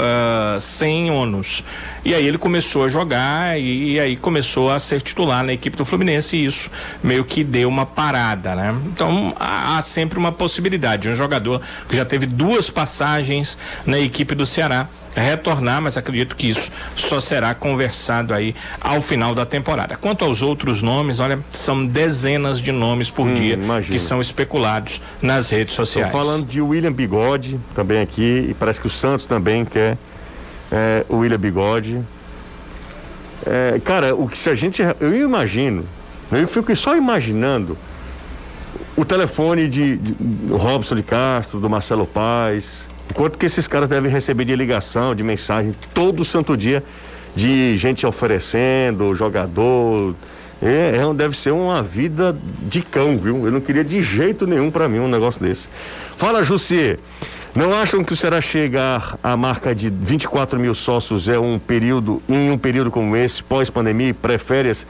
sem ônus. E aí ele começou a jogar e, e, aí começou a ser titular na equipe do Fluminense e isso meio que deu uma parada, né? Então há, há sempre uma possibilidade. Um jogador que já teve duas passagens na equipe do Ceará retornar, mas acredito que isso só será conversado aí ao final da temporada. Quanto aos outros nomes, olha, são dezenas de nomes por hum, dia imagina. que são especulados nas redes sociais. Estou falando de William Bigode também aqui, e parece que o Santos também quer é, o William Bigode. É, cara, o que se a gente. Eu imagino, eu fico só imaginando o telefone de, de Robson de Castro, do Marcelo Paz, quanto que esses caras devem receber de ligação, de mensagem, todo santo dia, de gente oferecendo, jogador. É, é, deve ser uma vida de cão, viu? Eu não queria de jeito nenhum para mim um negócio desse. Fala, Jussi. Não acham que o Será chegar à marca de 24 mil sócios é um período, em um período como esse, pós-pandemia, pré-férias,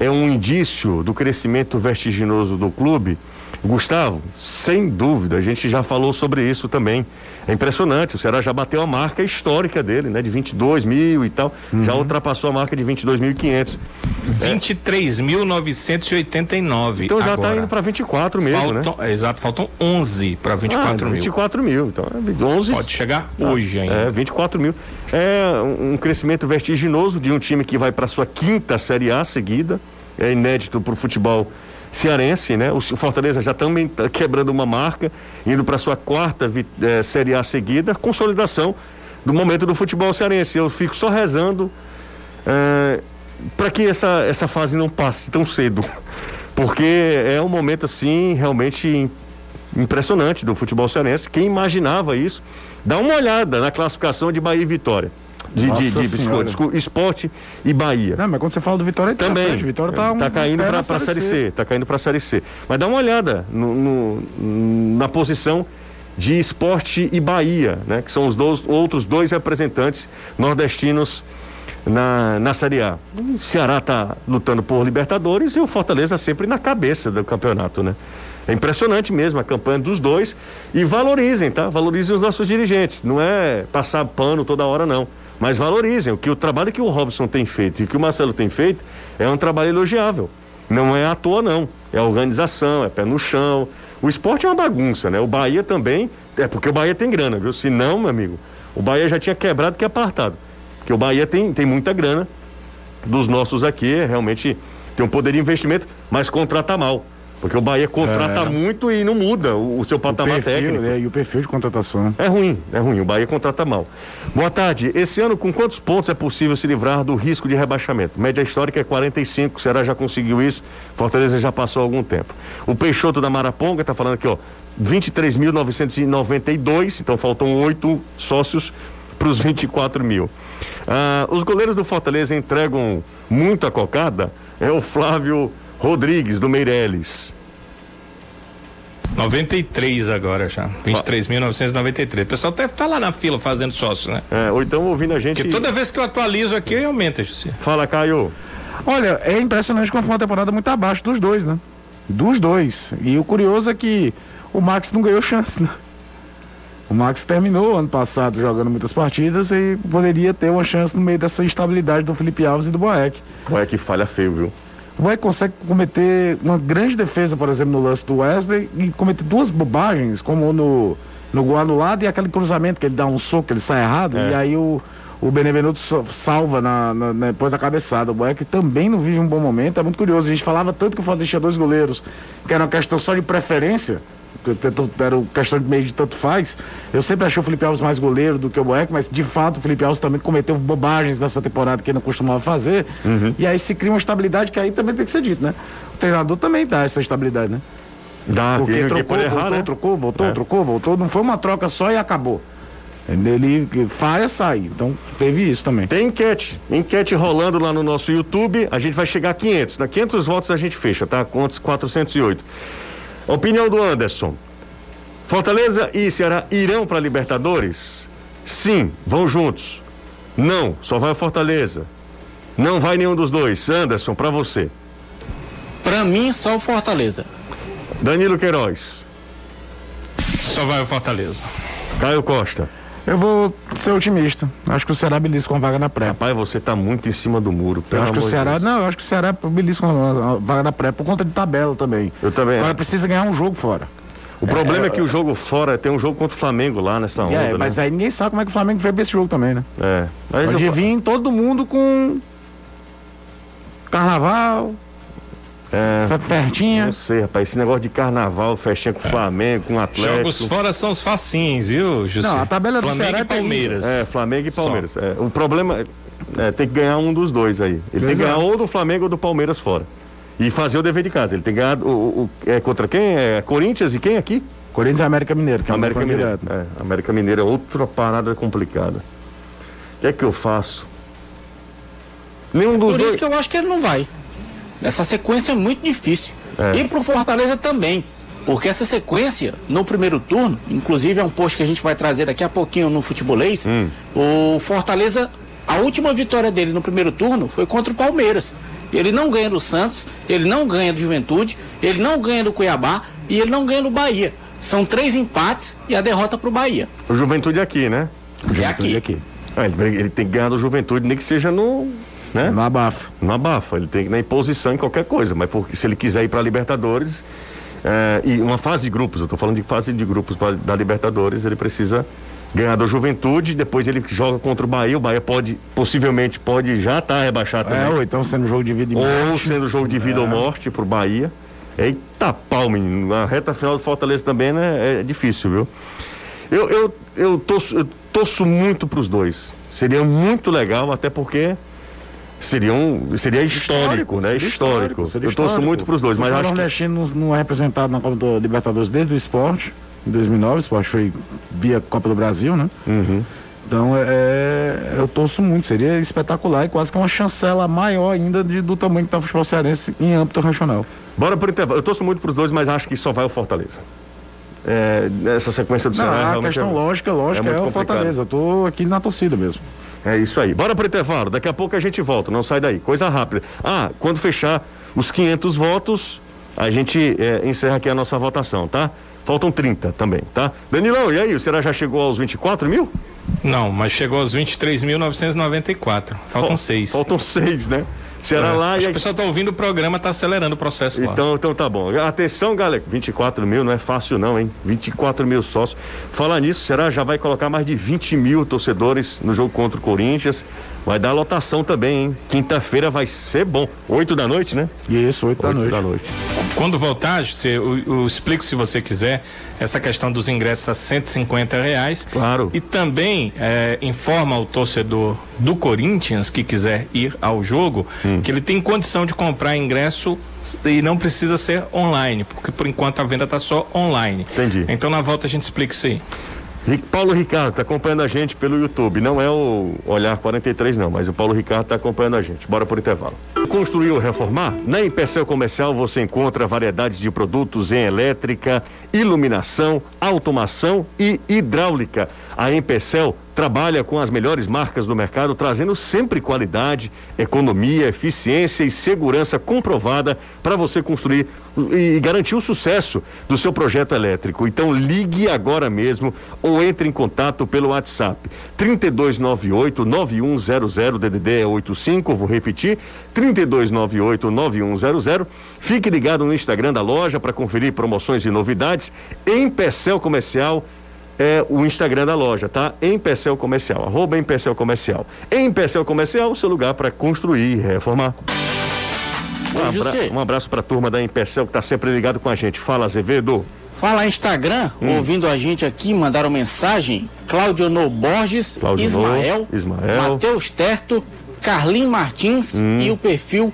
é um indício do crescimento vertiginoso do clube? Gustavo, sem dúvida, a gente já falou sobre isso também. É impressionante, o Ceará já bateu a marca histórica dele, né? De 22 mil e tal, uhum. já ultrapassou a marca de 22.500. 23.989. Então já está indo para 24 mesmo, faltam, né? Exato, faltam 11 para 24 ah, mil. 24 mil, então 11. É Pode chegar ah, hoje ainda. É, 24 mil. É um crescimento vertiginoso de um time que vai para sua quinta Série A seguida. É inédito para o futebol cearense, né? O Fortaleza já também está quebrando uma marca, indo para sua quarta eh, Série A seguida, consolidação do momento do futebol cearense. Eu fico só rezando eh, para que essa, essa fase não passe tão cedo, porque é um momento assim realmente impressionante do futebol cearense. Quem imaginava isso? Dá uma olhada na classificação de Bahia e Vitória de, de, de biscoito, esporte e Bahia. Não, mas quando você fala do Vitória, é também. Vitória tá, um, tá caindo para a série C. C. Tá caindo para a série C. Mas dá uma olhada no, no, na posição de esporte e Bahia, né? Que são os dois, outros dois representantes nordestinos na, na Série A. O Ceará está lutando por Libertadores e o Fortaleza sempre na cabeça do campeonato, né? É impressionante mesmo a campanha dos dois e valorizem, tá? Valorizem os nossos dirigentes. Não é passar pano toda hora, não. Mas valorizem. O, que, o trabalho que o Robson tem feito e que o Marcelo tem feito é um trabalho elogiável. Não é à toa, não. É organização, é pé no chão. O esporte é uma bagunça, né? O Bahia também, é porque o Bahia tem grana, viu? Se não, meu amigo, o Bahia já tinha quebrado que é apartado. Porque o Bahia tem, tem muita grana dos nossos aqui, realmente tem um poder de investimento, mas contrata mal. Porque o Bahia contrata é. muito e não muda o, o seu patamar o perfil, técnico. É, e o perfil de contratação. É ruim, é ruim. O Bahia contrata mal. Boa tarde. Esse ano, com quantos pontos é possível se livrar do risco de rebaixamento? Média histórica é 45. Será já conseguiu isso? Fortaleza já passou algum tempo. O Peixoto da Maraponga está falando aqui, ó. 23.992, então faltam oito sócios para os 24 mil. Ah, os goleiros do Fortaleza entregam muita cocada? É o Flávio Rodrigues, do Meireles. 93 agora já. 23.993. O pessoal deve estar tá lá na fila fazendo sócio, né? É, ou então ouvindo a gente. Porque toda vez que eu atualizo aqui, aumenta, José. Fala, Caio. Olha, é impressionante como foi uma temporada muito abaixo dos dois, né? Dos dois. E o curioso é que o Max não ganhou chance, né? O Max terminou ano passado jogando muitas partidas e poderia ter uma chance no meio dessa instabilidade do Felipe Alves e do Boeck. Boeck falha feio, viu? O Wesley consegue cometer uma grande defesa, por exemplo, no lance do Wesley e cometer duas bobagens, como no, no gol anulado e aquele cruzamento que ele dá um soco, ele sai errado, é. e aí o, o Benevenuto salva na, na, depois da cabeçada. O Boeck também não vive um bom momento, é muito curioso. A gente falava tanto que o Flamengo tinha dois goleiros, que era uma questão só de preferência, era questão de meio de tanto faz. Eu sempre achei o Felipe Alves mais goleiro do que o Boeck, mas de fato o Felipe Alves também cometeu bobagens nessa temporada que ele não costumava fazer. Uhum. E aí se cria uma estabilidade que aí também tem que ser dito, né? O treinador também dá essa estabilidade, né? Dá, Porque que, trocou, que errar, voltou, né? trocou, voltou, É. trocou, voltou. Não foi uma troca só e acabou. Ele falha, sai. Então teve isso também. Tem enquete, enquete rolando lá no nosso YouTube. A gente vai chegar a 500. Na 500 votos a gente fecha, tá? Contos 408. Opinião do Anderson. Fortaleza e Ceará irão para Libertadores? Sim, vão juntos. Não, só vai o Fortaleza. Não vai nenhum dos dois. Anderson, para você. Pra mim, só o Fortaleza. Danilo Queiroz. Só vai o Fortaleza. Caio Costa. Eu vou ser otimista. Acho que o Ceará belisca com a vaga na pré. Rapaz, você tá muito em cima do muro. Eu acho que o Ceará. Deus. Não, eu acho que o Ceará belisca com a vaga na pré por conta de tabela também. Eu também Agora precisa ganhar um jogo fora. O problema é, que o jogo fora tem um jogo contra o Flamengo lá nessa onda, é, né? mas aí ninguém sabe como é que o Flamengo vai pra esse jogo também, né? É. Mas Pode eu- vir todo mundo com. Carnaval, É. fe- festinha. Não sei, rapaz. Esse negócio de carnaval, festinha com o Flamengo, com o Atlético. Jogos fora são os facinhos, viu, José? Não, a tabela do Flamengo Ceará e é. Palmeiras. É, Flamengo e. Palmeiras. É, o problema é, é tem que ganhar um dos dois aí. Ele tem que ganhar ou do Flamengo ou do Palmeiras fora. E fazer o dever de casa. Ele tem que ganhar o, o- é contra quem? É Corinthians e quem aqui? Corinthians e América Mineiro, que é América Mineiro. É, América Mineiro é outra parada complicada. O que é que eu faço? Nenhum dos Por dois. isso que eu acho que ele não vai. Essa sequência é muito difícil. É. E pro Fortaleza também. Porque essa sequência, no primeiro turno, inclusive é um post que a gente vai trazer daqui a pouquinho no Futebolês, Hum. o Fortaleza, a última vitória dele no primeiro turno foi contra o Palmeiras. Ele não ganha do Santos, ele não ganha do Juventude, ele não ganha do Cuiabá e ele não ganha do Bahia. São três empates e a derrota pro Bahia. O Juventude aqui, né? É Juventude aqui. aqui. Ah, ele, ele tem que ganhar do Juventude, nem que seja no. Né? No abafo. Não abafa, ele tem que ir na imposição em qualquer coisa, mas porque se ele quiser ir para Libertadores é, e uma fase de grupos, eu estou falando de fase de grupos pra, da Libertadores, ele precisa ganhar da Juventude, depois ele joga contra o Bahia, o Bahia pode, possivelmente pode já estar rebaixado É, também. ou então sendo jogo de vida e ou morte. sendo jogo de vida ou morte pro Bahia. Eita pau, menino. A reta final do Fortaleza também né, é difícil, viu? Eu, eu, eu, torço, eu torço muito pros dois. Seria muito legal, até porque seria, um, seria histórico, né? seria Histórico. seria eu torço histórico. muito pros dois, mas o acho que. nordestino não, é representado na Copa do Libertadores desde o esporte, em 2009. O esporte foi via Copa do Brasil, né? Uhum. Então, é, eu torço muito. Seria espetacular e quase que uma chancela maior ainda de- do tamanho que está o futebol cearense em âmbito regional. Bora pro intervalo. Eu torço muito pros dois, mas acho que só vai o Fortaleza. É, essa sequência do Não, Ceará a realmente questão é- lógica, lógica, muito é, o complicado. Fortaleza. Eu tô aqui na torcida mesmo. É isso aí. Bora pro intervalo. Daqui a pouco a gente volta. Não sai daí. Coisa rápida. Ah, quando fechar os 500 votos, a gente é, encerra aqui a nossa votação, tá? Faltam 30 também, tá? Danilão, e aí? O Ceará já chegou aos 24 mil? Não, mas chegou aos 23.994. Faltam Fal- seis. Faltam seis, né? Ceará É. lá Acho e o pessoal tá ouvindo o programa, tá acelerando o processo lá. Então, então tá bom. Atenção, galera. 24 mil não é fácil, não, hein? 24 mil sócios. Falar nisso, será já vai colocar mais de 20 mil torcedores no jogo contra o Corinthians. Vai dar lotação também, hein? Quinta-feira vai ser bom. 8 da noite, né? Isso, 8 da 8 noite. da noite. Quando voltar, eu, eu explico se você quiser essa questão dos ingressos a 150 reais. Claro. E também é, informa o torcedor do Corinthians que quiser ir ao jogo Hum. que ele tem condição de comprar ingresso e não precisa ser online, porque por enquanto a venda está só online. Entendi. Então na volta a gente explica isso aí. Paulo Ricardo está acompanhando a gente pelo YouTube. Não é o Olhar 43, não, mas o Paulo Ricardo está acompanhando a gente. Bora por intervalo. Construir ou reformar? Na Empecel Comercial você encontra variedades de produtos em elétrica, iluminação, automação e hidráulica. A Empecel trabalha com as melhores marcas do mercado, trazendo sempre qualidade, economia, eficiência e segurança comprovada para você construir e garantir o sucesso do seu projeto elétrico. Então ligue agora mesmo ou entre em contato pelo WhatsApp 3298 9100 DDD 85, vou repetir, 3298 9100. Fique ligado no Instagram da loja para conferir promoções e novidades em Pecel Comercial é o Instagram da loja, tá? Empecel Comercial, arroba Empecel Comercial. Empecel Comercial, seu lugar para construir e reformar. Um, abra um abraço para a turma da Empecel que está sempre ligado com a gente. Fala, Azevedo. Falar Instagram, hum. ouvindo a gente aqui, mandaram mensagem. Cláudio No Borges, Claudio Ismael, Ismael. Matheus Terto, Carlinhos Martins hum. e o perfil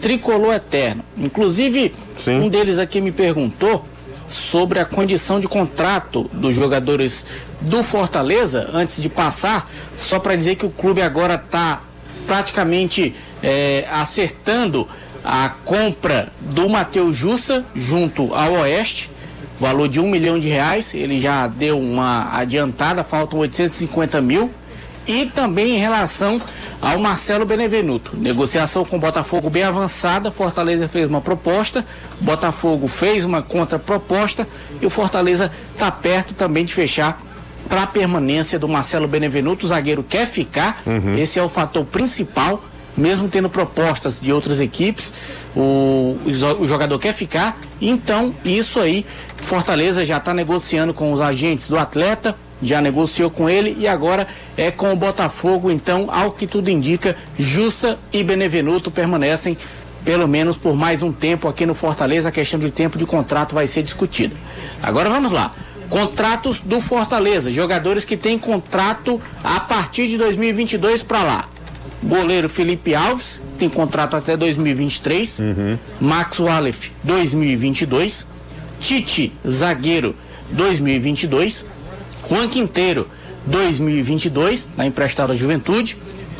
Tricolor Eterno. Inclusive, Sim. um deles aqui me perguntou sobre a condição de contrato dos jogadores do Fortaleza, antes de passar, só para dizer que o clube agora está praticamente é, acertando a compra do Matheus Jussa junto ao Oeste, valor de um milhão de reais. Ele já deu uma adiantada, faltam 850 mil. E também em relação ao Marcelo Benevenuto. Negociação com o Botafogo bem avançada. Fortaleza fez uma proposta, Botafogo fez uma contraproposta e o Fortaleza está perto também de fechar para a permanência do Marcelo Benevenuto. O zagueiro quer ficar, uhum. esse é o fator principal mesmo tendo propostas de outras equipes, o, o jogador quer ficar. Então, isso aí, Fortaleza já está negociando com os agentes do atleta, já negociou com ele e agora é com o Botafogo. Então, ao que tudo indica, Jussa e Benevenuto permanecem pelo menos por mais um tempo aqui no Fortaleza. A questão de tempo de contrato vai ser discutida. Agora vamos lá. Contratos do Fortaleza, jogadores que têm contrato a partir de 2022 para lá. Goleiro Felipe Alves, tem contrato até 2023. Uhum. Max Wallef, 2022. Tite, zagueiro, 2022. Juan Quinteiro, 2022, na emprestada Juventude.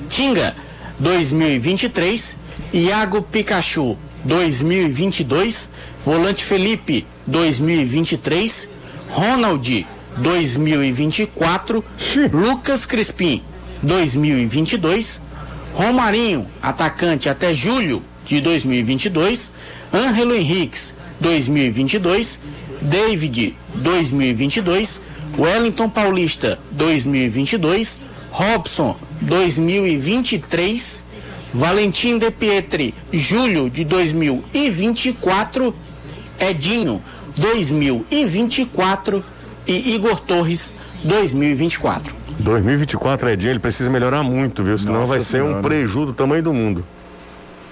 Tinga, 2023. Iago Pikachu, 2022. Volante Felipe, 2023. Ronald, 2024. Lucas Crispim, 2022. Romarinho, atacante até julho de 2022. Ângelo Henriques, 2022. David, 2022. Wellington Paulista, 2022. Robson, 2023. Valentim De Pietri, julho de 2024. Edinho, 2024. E Igor Torres, 2024. 2024, Edinho, ele precisa melhorar muito, viu? Senão Nossa vai ser senhora. um prejuízo do tamanho do mundo.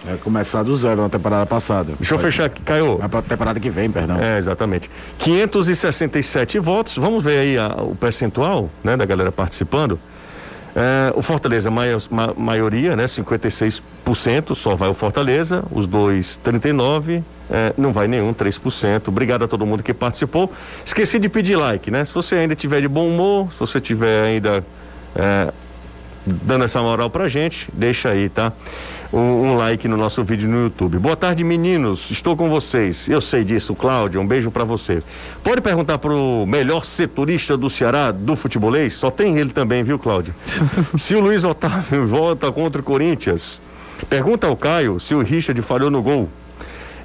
É começar do zero na temporada passada. Deixa eu fechar aqui, Caio. Na temporada que vem, perdão. É, exatamente. 567 votos. Vamos ver aí a, o percentual, né, da galera participando. É, o Fortaleza, maior, ma, maioria, né, 56%, só vai o Fortaleza. Os dois, 39%. É, não vai nenhum, 3%. Obrigado a todo mundo que participou. Esqueci de pedir like, né? Se você ainda tiver de bom humor, se você tiver ainda é, dando essa moral pra gente, deixa aí, tá? Um, um, like no nosso vídeo no YouTube. Boa tarde, meninos. Estou com vocês. Eu sei disso, Cláudio. Um beijo para você. Pode perguntar pro melhor setorista do Ceará do futebolês? Só tem ele também, viu, Cláudio? se o Luiz Otávio volta contra o Corinthians, pergunta ao Caio se o Richard falhou no gol.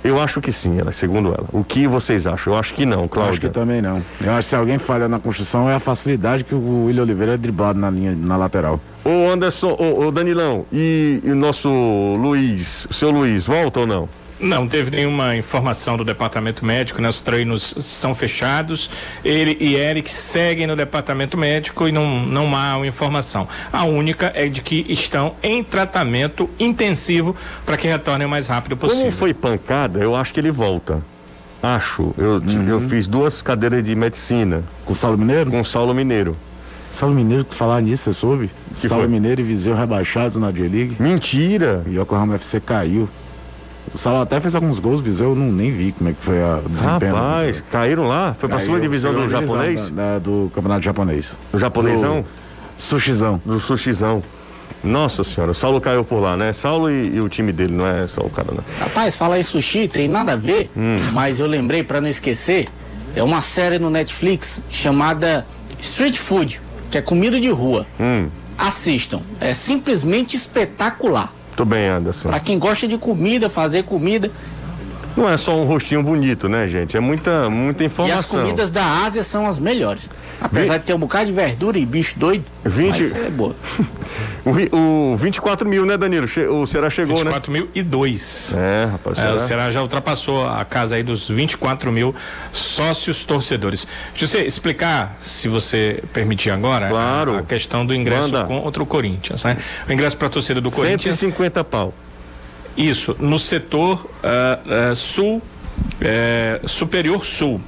Eu acho que sim, ela, segundo ela. O que vocês acham? Eu acho que não, Cláudio. Acho que também não. Eu acho que se alguém falha na construção é a facilidade que o William Oliveira é driblado na linha, na lateral. Ô Anderson, ô, ô Danilão, e, o nosso Luiz, seu Luiz, volta ou não? Não teve nenhuma informação do departamento médico, né? Os treinos são fechados. Ele e Eric seguem no departamento médico e não, não há informação. A única é de que estão em tratamento intensivo para que retornem o mais rápido possível. Como foi pancada, eu acho que ele volta. Acho. Eu, uhum. eu fiz duas cadeiras de medicina. Com Saulo Mineiro? Com Saulo Mineiro. Saulo Mineiro, falar nisso, você soube? Que Saulo foi? Mineiro e Viseu rebaixados na J-League. Mentira! E o Yokohama FC caiu. O Sala até fez alguns gols, Viseu, eu não, nem vi como é que foi a, o desempenho. Rapaz, caíram lá? Foi pra segunda divisão do japonês? Da, da, do campeonato japonês. Do japonesão? Do sushizão. Do sushizão. Nossa senhora, o Saulo caiu por lá, né? Saulo e, e, o time dele, não é só o cara, né? Rapaz, falar em sushi tem nada a ver, hum. mas eu lembrei para não esquecer, é uma série no Netflix chamada Street Food, que é comida de rua. Hum. Assistam, é simplesmente espetacular. Muito bem, Anderson. Para quem gosta de comida, fazer comida. Não é só um rostinho bonito, né, gente? É muita, muita informação. E as comidas da Ásia são as melhores. Apesar de ter um bocado de verdura e bicho doido, 20... mas é boa. o, o 24 mil, né, Danilo? O Ceará chegou, 24 né? 24 mil e dois. É, rapaz. É, o Ceará já ultrapassou a casa aí dos 24 mil sócios torcedores. Deixa eu explicar, se você permitir agora, claro. a, a questão do ingresso Manda. contra o Corinthians. Né? O ingresso para a torcida do Corinthians. 150 pau. Isso, no setor uh, uh, sul, uh, superior sul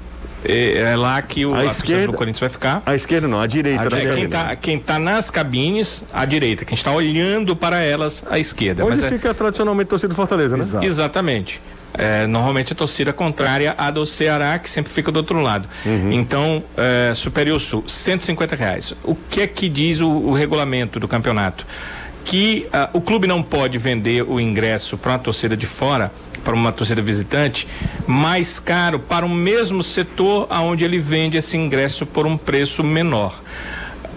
É, é lá que o A a esquerda- do Corinthians vai ficar. A esquerda não, a direita A da É, direita. quem, cabine. tá, quem tá nas cabines, à direita. Quem está olhando para elas, à esquerda. Onde Mas é- fica tradicionalmente a torcida do Fortaleza, né? Exato. Exatamente. É, normalmente a torcida contrária à do Ceará, que sempre fica do outro lado. Então, é, Superior Sul, 150 reais. O que é que diz o, o regulamento do campeonato? Que ah, o clube não pode vender o ingresso para uma torcida de fora, para uma torcida visitante, mais caro para o mesmo setor aonde ele vende esse ingresso por um preço menor.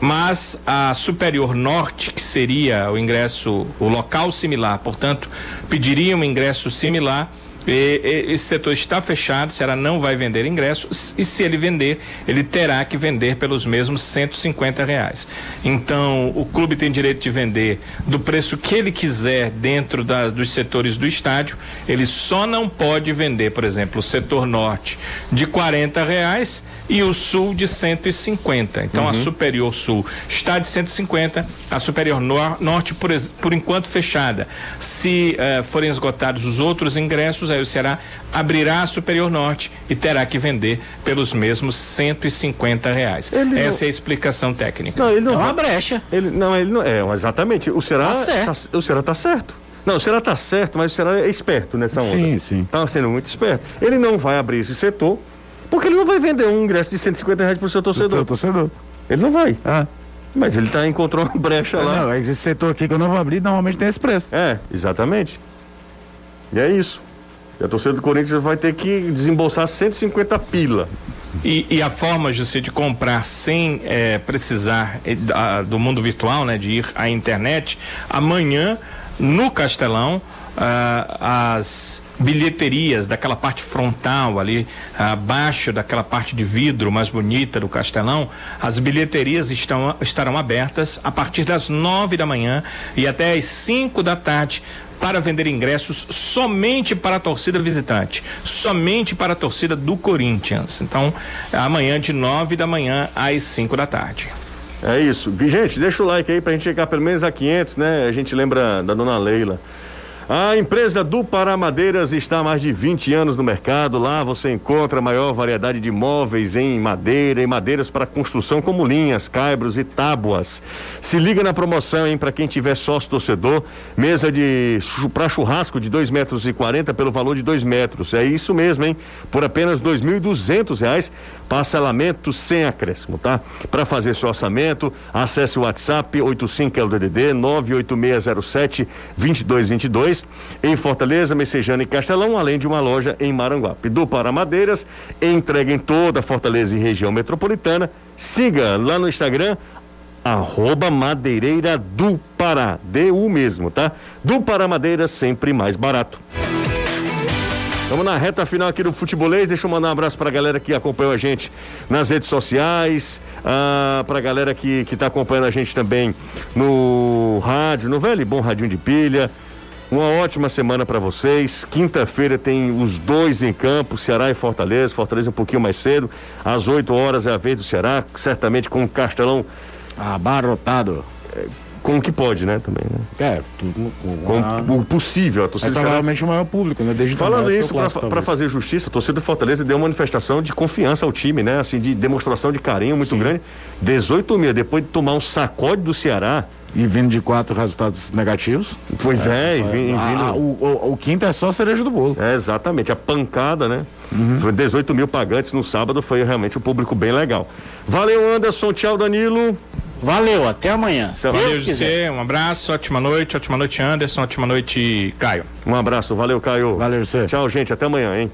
Mas a Superior Norte, que seria o ingresso, o local similar, portanto, pediria um ingresso similar. E, e- esse setor está fechado, Ceará não vai vender ingressos e se ele vender, ele terá que vender pelos mesmos 150 reais. Então, o clube tem direito de vender do preço que ele quiser dentro da- dos setores do estádio. Ele só não pode vender, por exemplo, o setor norte de 40 reais e o sul de 150. Então a Superior Sul está de 150, a Superior Nor- Norte por, por enquanto fechada. Se eh, forem esgotados os outros ingressos, aí o Ceará abrirá a Superior Norte e terá que vender pelos mesmos 150 reais. Ele não- Essa é a explicação técnica. Não, ele não É uma vai- brecha. Ele, não, ele não. É, exatamente. O Ceará. Tá certo. tá- o Ceará tá certo. Não, o Ceará tá certo, mas o Ceará é esperto nessa onda. Sim, sim. Tá sendo muito esperto. Ele não vai abrir esse setor, porque ele não vai vender um ingresso de 150 reais pro seu torcedor. Seu torcedor. Ele não vai. Ah. Mas ele tá, encontrou uma brecha lá. Não, esse setor aqui que eu não vou abrir, normalmente tem esse preço. É, exatamente. E é isso. E a torcida do Corinthians vai ter que desembolsar 150 pila. E, e a forma, José, de comprar sem eh, precisar eh, do mundo virtual, né, de ir à internet, amanhã no Castelão. ah, as bilheterias daquela parte frontal ali abaixo daquela parte de vidro mais bonita do Castelão as bilheterias estão estarão abertas a partir das nove da manhã e até às cinco da tarde para vender ingressos somente para a torcida visitante, somente para a torcida do Corinthians. Então, amanhã de nove da manhã às cinco da tarde. É isso. Gente, deixa o like aí pra gente chegar pelo menos a 500, né? A gente lembra da dona Leila. A empresa do Pará Madeiras está há mais de 20 anos no mercado. Lá você encontra a maior variedade de móveis em madeira e madeiras para construção, como linhas, caibros e tábuas. Se liga na promoção, hein? Para quem tiver sócio torcedor, mesa de para churrasco de 2 metros e 40 pelo valor de 2 metros. É isso mesmo, hein? Por apenas 2.200 reais, parcelamento sem acréscimo, tá? Para fazer seu orçamento, acesse o WhatsApp 85 é o DDD 98607 2222 em Fortaleza, Messejana e Castelão, além de uma loja em Maranguape. Do Para Madeiras, entrega em toda Fortaleza e região metropolitana. Siga lá no Instagram arroba madeireira do Pará, DU mesmo, tá? Do Pará Madeira sempre mais barato. Vamos na reta final aqui do Futebolês. Deixa eu mandar um abraço pra galera que acompanhou a gente nas redes sociais, ah, pra galera que, que tá acompanhando a gente também no rádio, no velho bom radinho de pilha. Uma ótima semana pra vocês. Quinta-feira tem os dois em campo, Ceará e Fortaleza. Fortaleza um pouquinho mais cedo. Às 8 horas é a vez do Ceará, certamente com o Castelão, Abarrotado. com o que pode, né? Também, né? É, tudo com, a- o possível. A é torcida Ceará provavelmente o maior público, né? Desde Falando isso, clássico, para fazer justiça, a torcida do Fortaleza deu uma manifestação de confiança ao time, né? Assim, de demonstração de carinho muito grande. 18 mil, depois de tomar um sacode do Ceará. E vindo de quatro resultados negativos. Pois é, e vim- Ah, vindo. o, o, o quinto é só a cereja do bolo. É, exatamente, a pancada, né? Foi 18 mil pagantes no sábado, foi realmente um público bem legal. Valeu, Anderson, tchau, Danilo. Valeu, até amanhã. Se Valeu. José. Um abraço, ótima noite, ótima noite, Anderson, ótima noite, Caio. Um abraço, valeu, Caio. Valeu, você. Tchau, gente, até amanhã, hein?